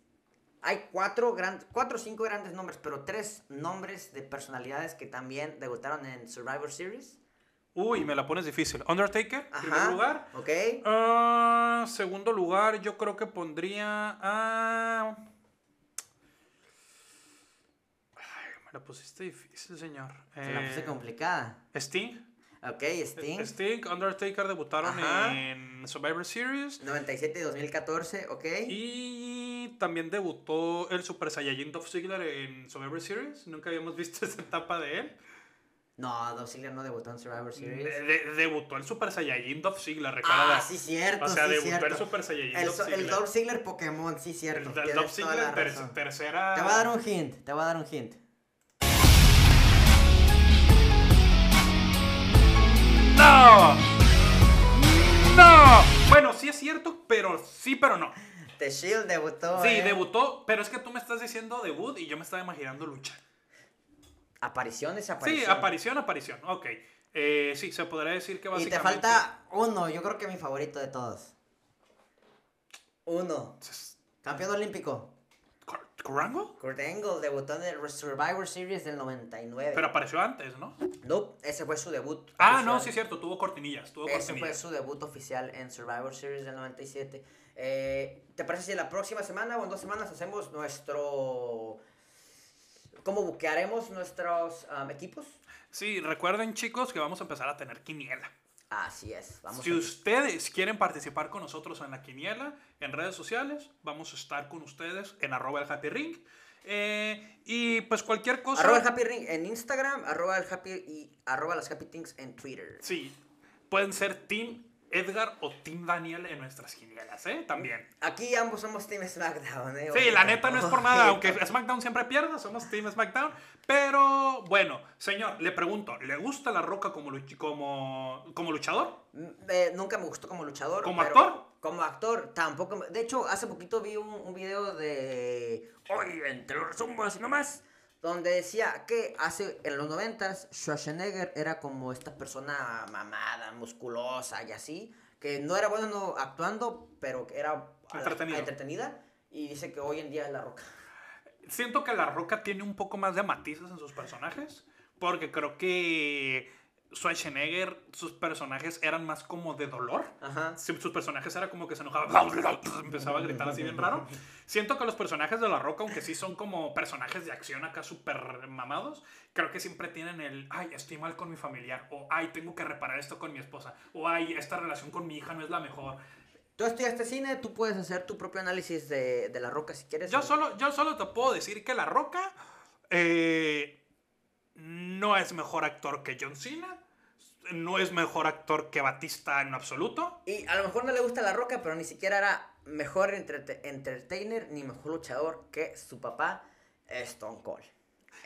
Hay cuatro, gran, cuatro o cinco grandes nombres, pero tres nombres de personalidades que también debutaron en Survivor Series. Uy, me la pones difícil. Undertaker, primer lugar. Ok. Ah, segundo lugar, yo creo que pondría a. Ay, me la pusiste difícil, señor. Se la puse Eh, complicada. Sting. Ok, Sting. Sting, Undertaker debutaron Ajá. en Survivor Series. 97 y 2014, ok. Y también debutó el Super Saiyajin Dolph Ziggler en Survivor Series. Nunca habíamos visto esa etapa de él. No, Dolph Ziggler no debutó en Survivor Series. De- de- debutó el Super Saiyajin Dolph Ziggler, recuerda. Ah, sí, cierto. O sea, sí, debutó cierto. el Super Saiyajin El, Dolph so- el Ziggler. Dolph Ziggler Pokémon, sí, cierto. El tienes Dolph Ziggler, ter- tercera. Te voy a dar un hint, te voy a dar un hint. ¡No! ¡No! Bueno, sí es cierto, pero sí, pero no. The Shield debutó. Sí, eh. debutó, pero es que tú me estás diciendo debut y yo me estaba imaginando lucha. Apariciones, Sí, aparición. aparición, aparición. Ok. Eh, sí, se podría decir que Y te básicamente. falta uno, yo creo que mi favorito de todos. Uno. Campeón olímpico. ¿Kurt Kurt Angle? Debutó en el Survivor Series del 99. Pero apareció antes, ¿no? Nope, ese fue su debut. Ah, no, sí es cierto, tuvo cortinillas. Tuvo Ese fue cortinillas. su debut oficial en Survivor Series del 97. Eh, ¿Te parece si la próxima semana o en dos semanas hacemos nuestro cómo buquearemos nuestros um, equipos. Sí, recuerden chicos que vamos a empezar a tener quiniela. Así es. Vamos Si a- ustedes quieren participar con nosotros en la quiniela, en redes sociales, vamos a estar con ustedes en arroba el happy ring. Eh, y pues cualquier cosa... Arroba el Happy Ring en Instagram, arroba el Happy y arroba las Happy Things en Twitter. Sí, pueden ser Team Edgar o Team Daniel en nuestras quinielas, ¿eh? También. Aquí ambos somos Team SmackDown, ¿eh? Sí, la neta no es por nada, aunque SmackDown siempre pierda, somos Team SmackDown. Pero bueno, señor, le pregunto, ¿le gusta La Roca como, luch- como, como luchador? Mm, eh, nunca me gustó como luchador. ¿Como pero actor? Como actor, tampoco. De hecho, hace poquito vi un, un video de. Hoy, entre los zumos y nomás. Donde decía que hace en los noventas Schwarzenegger era como esta persona mamada, musculosa y así. Que no era bueno actuando, pero que era Entretenido. entretenida. Y dice que hoy en día es la roca. Siento que La Roca tiene un poco más de matices en sus personajes, porque creo que Schwarzenegger, sus personajes eran más como de dolor. Ajá. Sus personajes era como que se enojaba, empezaba a gritar así bien raro. Siento que los personajes de La Roca, aunque sí son como personajes de acción acá súper mamados, creo que siempre tienen el, ay, estoy mal con mi familiar, o ay, tengo que reparar esto con mi esposa, o ay, esta relación con mi hija no es la mejor. Tú estudiaste cine, tú puedes hacer tu propio análisis de, de la roca si quieres. Yo solo, yo solo te puedo decir que La Roca eh, no es mejor actor que John Cena, no es mejor actor que Batista en absoluto. Y a lo mejor no le gusta La Roca, pero ni siquiera era mejor entrete- entertainer ni mejor luchador que su papá, Stone Cold.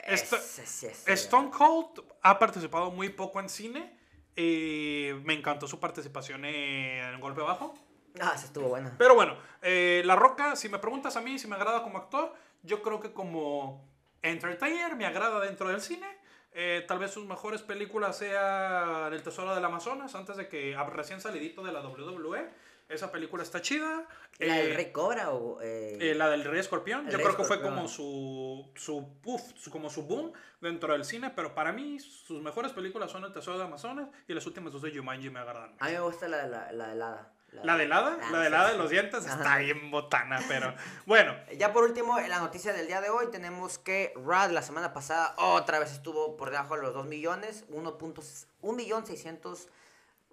Ese Stone Cold ha participado muy poco en cine. eh, me encantó su participación en Golpe Bajo. Ah, esa estuvo buena. Pero bueno, eh, La Roca, si me preguntas a mí si me agrada como actor, yo creo que como entertainer me agrada dentro del cine. Eh, tal vez sus mejores películas sean El Tesoro del Amazonas, antes de que ah, recién salidito de la WWE. Esa película está chida. ¿La del Eh, Rey Cobra o...? eh, eh, la del Rey Escorpión, yo Rey creo que fue como su, su, puff, su- como su boom dentro del cine, pero para mí sus mejores películas son El Tesoro de Amazonas y las últimas dos de Jumanji me agradan. A mí me gusta la, la, la de Hada. La de helada, Ah, la de helada de los dientes está bien botana, pero bueno. Ya por último, en la noticia del día de hoy tenemos que Rad la semana pasada otra vez estuvo por debajo de los 2 millones, 1.1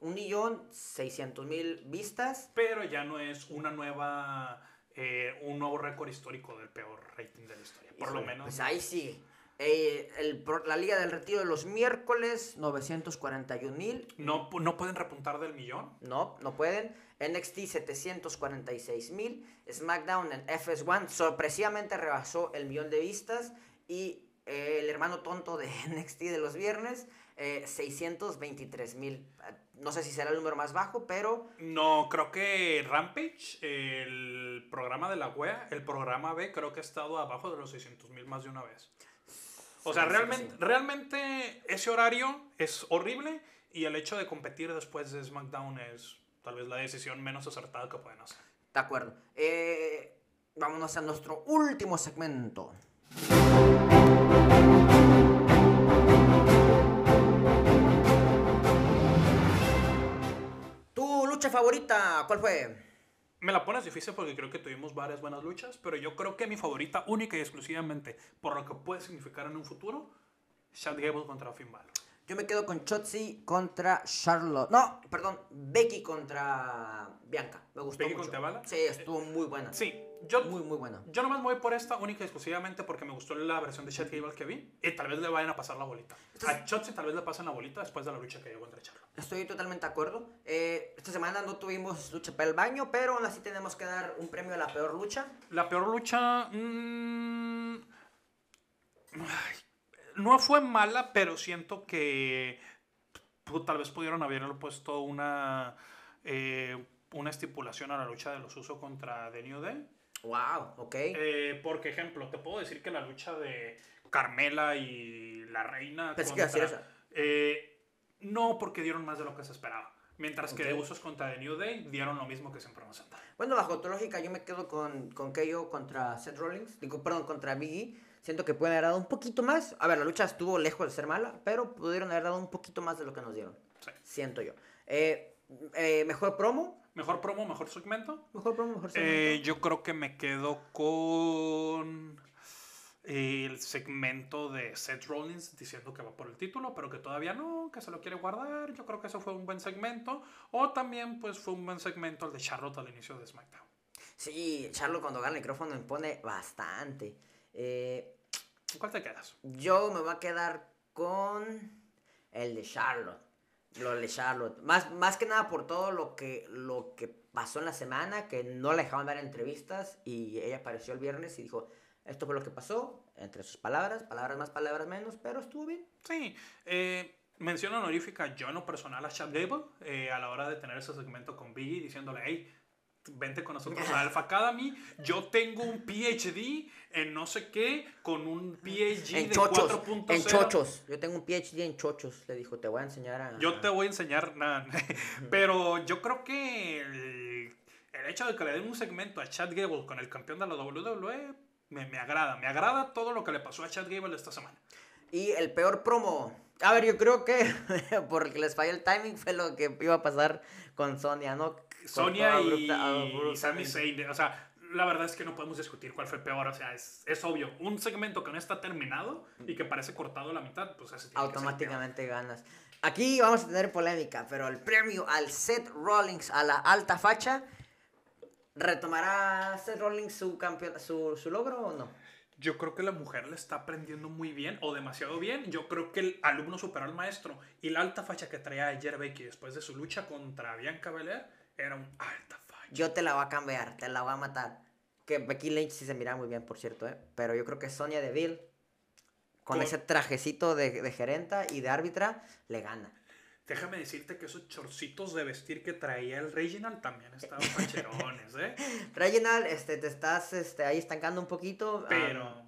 millón 600 1 millón 600 mil vistas. Pero ya no es una nueva, eh, un nuevo récord histórico del peor rating de la historia, por lo menos. Pues ahí sigue. Eh, el la Liga del Retiro de los miércoles, 941 mil. No, no pueden repuntar del millón. No, no pueden. NXT 746 mil. SmackDown en FS1 sorpresivamente rebasó el millón de vistas. Y eh, el hermano tonto de NXT de los viernes, eh, 623 mil. No sé si será el número más bajo, pero No, creo que Rampage, el programa de la wea, el programa B, creo que ha estado abajo de los 600 mil más de una vez. O sea, realmente, realmente ese horario es horrible y el hecho de competir después de SmackDown es tal vez la decisión menos acertada que pueden hacer. de acuerdo. Eh, vámonos a nuestro último segmento. Favorita cuál fue? Me la pones difícil porque creo que tuvimos varias buenas luchas, pero yo creo que mi favorita única y exclusivamente por lo que puede significar en un futuro, Chad Gable contra Finn. Yo me quedo con Chotzi contra Charlotte. No, perdón, Becky contra Bianca. Me gustó ¿Becky mucho. contra Balor? Sí, estuvo muy buena. Sí, yo, Muy, muy buena. yo nomás me voy por esta única y exclusivamente porque me gustó la versión de Chad Gable que vi y tal vez le vayan a pasar la bolita. A Chotzi tal vez le pasen la bolita después de la lucha que dio contra Charlotte. Estoy totalmente de acuerdo. Eh, esta semana no tuvimos lucha para el baño, pero aún así tenemos que dar un premio a la peor lucha. La peor lucha. mm, ay, no fue mala, pero siento que pu- tal vez pudieron haberle puesto una, eh, una estipulación a la lucha de los usos contra The New Day. Wow, ok. Eh, por ejemplo, te puedo decir que la lucha de Carmela y la reina. Pensé que contra- eh, no, porque dieron más de lo que se esperaba. Mientras que de usos contra The New Day dieron lo mismo que siempre nos han dado. Bueno, bajo tu lógica, yo me quedo con, con KO contra Seth Rollins. Digo, perdón, contra Biggie. Siento que pueden haber dado un poquito más. A ver, la lucha estuvo lejos de ser mala, pero pudieron haber dado un poquito más de lo que nos dieron. Sí. Siento yo. Eh, eh, mejor promo. Mejor promo, mejor segmento. Mejor promo, mejor Eh, segmento. yo creo que me quedo con. el segmento de Seth Rollins diciendo que va por el título, pero que todavía no, que se lo quiere guardar. Yo creo que eso fue un buen segmento. O también pues fue un buen segmento el de Charlotte al inicio de SmackDown. Sí, Charlo cuando gana el micrófono impone bastante. Eh, ¿Con ¿Cuál te quedas? yo me voy a quedar con el de Charlotte. Lo de Charlotte. Más, más que nada por todo lo que, lo que pasó en la semana, que no la dejaban dar entrevistas y ella apareció el viernes y dijo, esto fue lo que pasó, entre sus palabras, palabras más, palabras menos, pero estuvo bien. Sí, eh, mención honorífica yo en lo personal a Chad Gable eh, a la hora de tener ese segmento con Biggie diciéndole, hey, vente con nosotros a Alpha Academy, yo tengo un PhD en no sé qué, con un PhD En de chochos, 4.0. en chochos. Yo tengo un PhD en chochos, le dijo, te voy a enseñar a... Yo te voy a enseñar nada. Pero yo creo que el, el hecho de que le den un segmento a Chad Gable con el campeón de la WWE me, me agrada. Me agrada todo lo que le pasó a Chad Gable esta semana. Y el peor promo. A ver, yo creo que porque les falló el timing fue lo que iba a pasar con Sonia, ¿no? Sonia Cortó y, y Sami. Zayn. O sea, la verdad es que no podemos discutir cuál fue peor. O sea, es, es obvio. Un segmento que no está terminado y que parece cortado a la mitad, pues peor. Automáticamente ganas. Aquí vamos a tener polémica, pero el premio al Seth Rollins a la alta facha, ¿retomará Seth Rollins su, campeón, su, su logro o no? Yo creo que la mujer le está aprendiendo muy bien o demasiado bien. Yo creo que el alumno superó al maestro. Y la alta facha que traía ayer Becky después de su lucha contra Bianca Belair era un alta facha. Yo te la voy a cambiar, te la voy a matar. Que Becky Lynch sí se mira muy bien, por cierto, ¿eh? Pero yo creo que Sonia Deville, con Con- ese trajecito de, de gerenta y de árbitra, le gana. Déjame decirte que esos chorcitos de vestir que traía el Reginald también estaban facherones, ¿eh? Reginald, este, te estás este, ahí estancando un poquito. Pero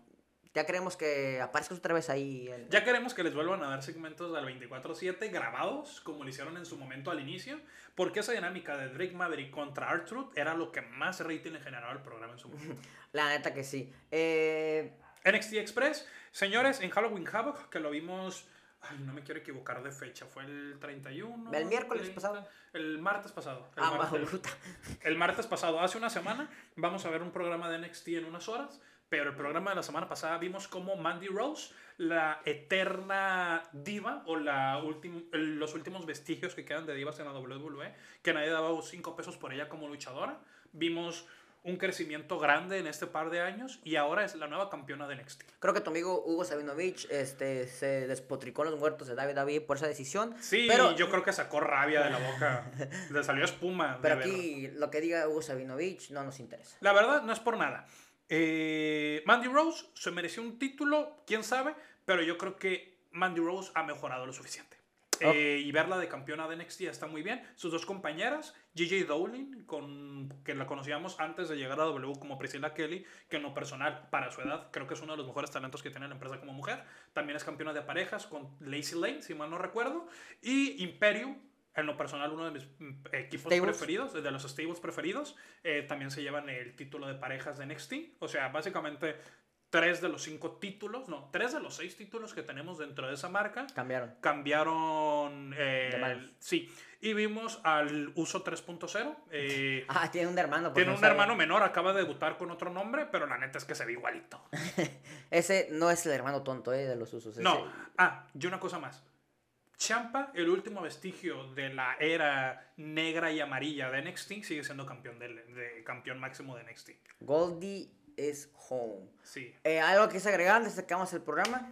ya queremos que aparezcas otra vez ahí. en- ya queremos que les vuelvan a dar segmentos al 24-7 grabados, como lo hicieron en su momento al inicio, porque esa dinámica de Drake Maverick contra R-Truth era lo que más rating le generaba al programa en su momento. La neta que sí. Eh, NXT Express, señores, en Halloween Havoc, que lo vimos, ay, no me quiero equivocar de fecha, fue el 31. El miércoles 30, pasado. El martes pasado. El, ah, martes, bajo bruta. el martes pasado, hace una semana, vamos a ver un programa de NXT en unas horas, pero el programa de la semana pasada vimos como Mandy Rose, la eterna diva o la los últimos vestigios que quedan de divas en la WWE, que nadie daba 5 pesos por ella como luchadora. Vimos un crecimiento grande en este par de años y ahora es la nueva campeona de NXT. Creo que tu amigo Hugo Sabinovich este, se despotricó en los muertos de David David por esa decisión. Sí, pero, yo creo que sacó rabia de la boca. Le salió espuma. pero aquí lo que diga Hugo Sabinovich no nos interesa. La verdad, no es por nada. Eh, Mandy Rose se mereció un título, quién sabe, pero yo creo que Mandy Rose ha mejorado lo suficiente. Oh. Eh, y verla de campeona de NXT está muy bien. Sus dos compañeras, Gigi Dowling, con, que la conocíamos antes de llegar a W como Priscilla Kelly, que en lo personal, para su edad, creo que es uno de los mejores talentos que tiene la empresa como mujer. También es campeona de parejas con Lacey Lane, si mal no recuerdo. Y Imperium, en lo personal, uno de mis mm, equipos Stables. preferidos, de los stables preferidos. Eh, también se llevan el título de parejas de NXT. O sea, básicamente tres de los cinco títulos, no, tres de los seis títulos que tenemos dentro de esa marca Cambiaron. cambiaron. eh, sí, y vimos al uso 3.0. eh, Ah, tiene un hermano. pues tiene no un hermano menor, acaba de debutar con otro nombre, pero la neta es que se ve igualito. Ese no es el hermano tonto eh, de los usos. ese- No, ah, y una cosa más. Champa, el último vestigio de la era negra y amarilla de NXT, sigue siendo campeón, del- de, campeón máximo de NXT. Goldie is home. Sí. Eh, ¿Algo que se agregar antes de que el programa?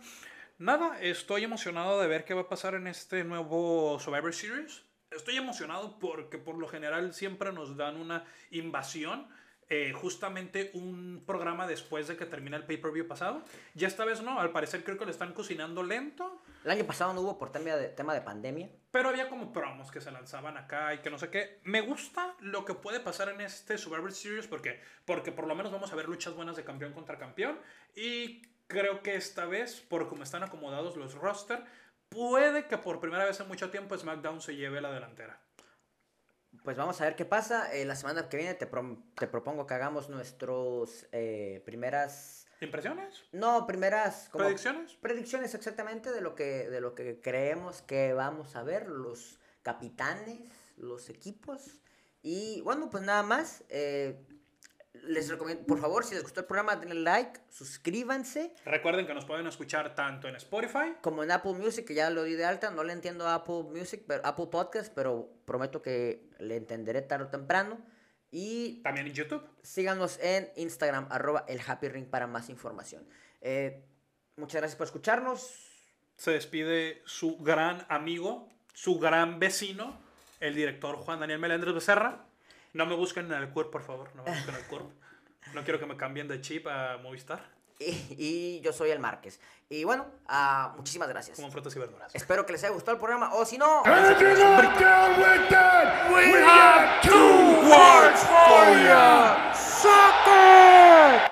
Nada, estoy emocionado de ver qué va a pasar en este nuevo Survivor Series. Estoy emocionado porque por lo general siempre nos dan una invasión, eh, justamente un programa después de que termina el pay-per-view pasado. Y esta vez no, al parecer creo que le están cocinando lento, El año pasado no hubo por tema de, tema de pandemia. pero había como promos que se lanzaban acá y que no sé qué. Me gusta lo que puede pasar en este Survivor Series porque, porque por lo menos vamos a ver luchas buenas de campeón contra campeón y creo que esta vez, por como están acomodados los roster, puede que por primera vez en mucho tiempo SmackDown se lleve la delantera. Pues vamos a ver qué pasa. Eh, la semana que viene te, pro- te propongo que hagamos nuestros eh, primeras... ¿Impresiones? No, primeras... como- ¿Predicciones? Predicciones exactamente de lo que, de lo que creemos que vamos a ver, los capitanes, los equipos. Y bueno, pues nada más. eh, les recomiendo, por favor, si les gustó el programa, denle like, suscríbanse. Recuerden que nos pueden escuchar tanto en Spotify Como en Apple Music, que ya lo di de alta, no le entiendo a Apple Music, pero, Apple Podcast, pero prometo que le entenderé tarde o temprano. Y también en YouTube. síganos en Instagram, arroba el Happy Ring para más información. Eh, muchas gracias por escucharnos. Se despide su gran amigo, su gran vecino, el director Juan Daniel Melendres Becerra. No me busquen en el CURP, por favor. No me busquen en el CURP. No quiero que me cambien de chip a Movistar, y, y, yo soy el Márquez. Y bueno, uh, muchísimas gracias. Como frutas y verduras. Espero que les haya gustado el programa. O si no.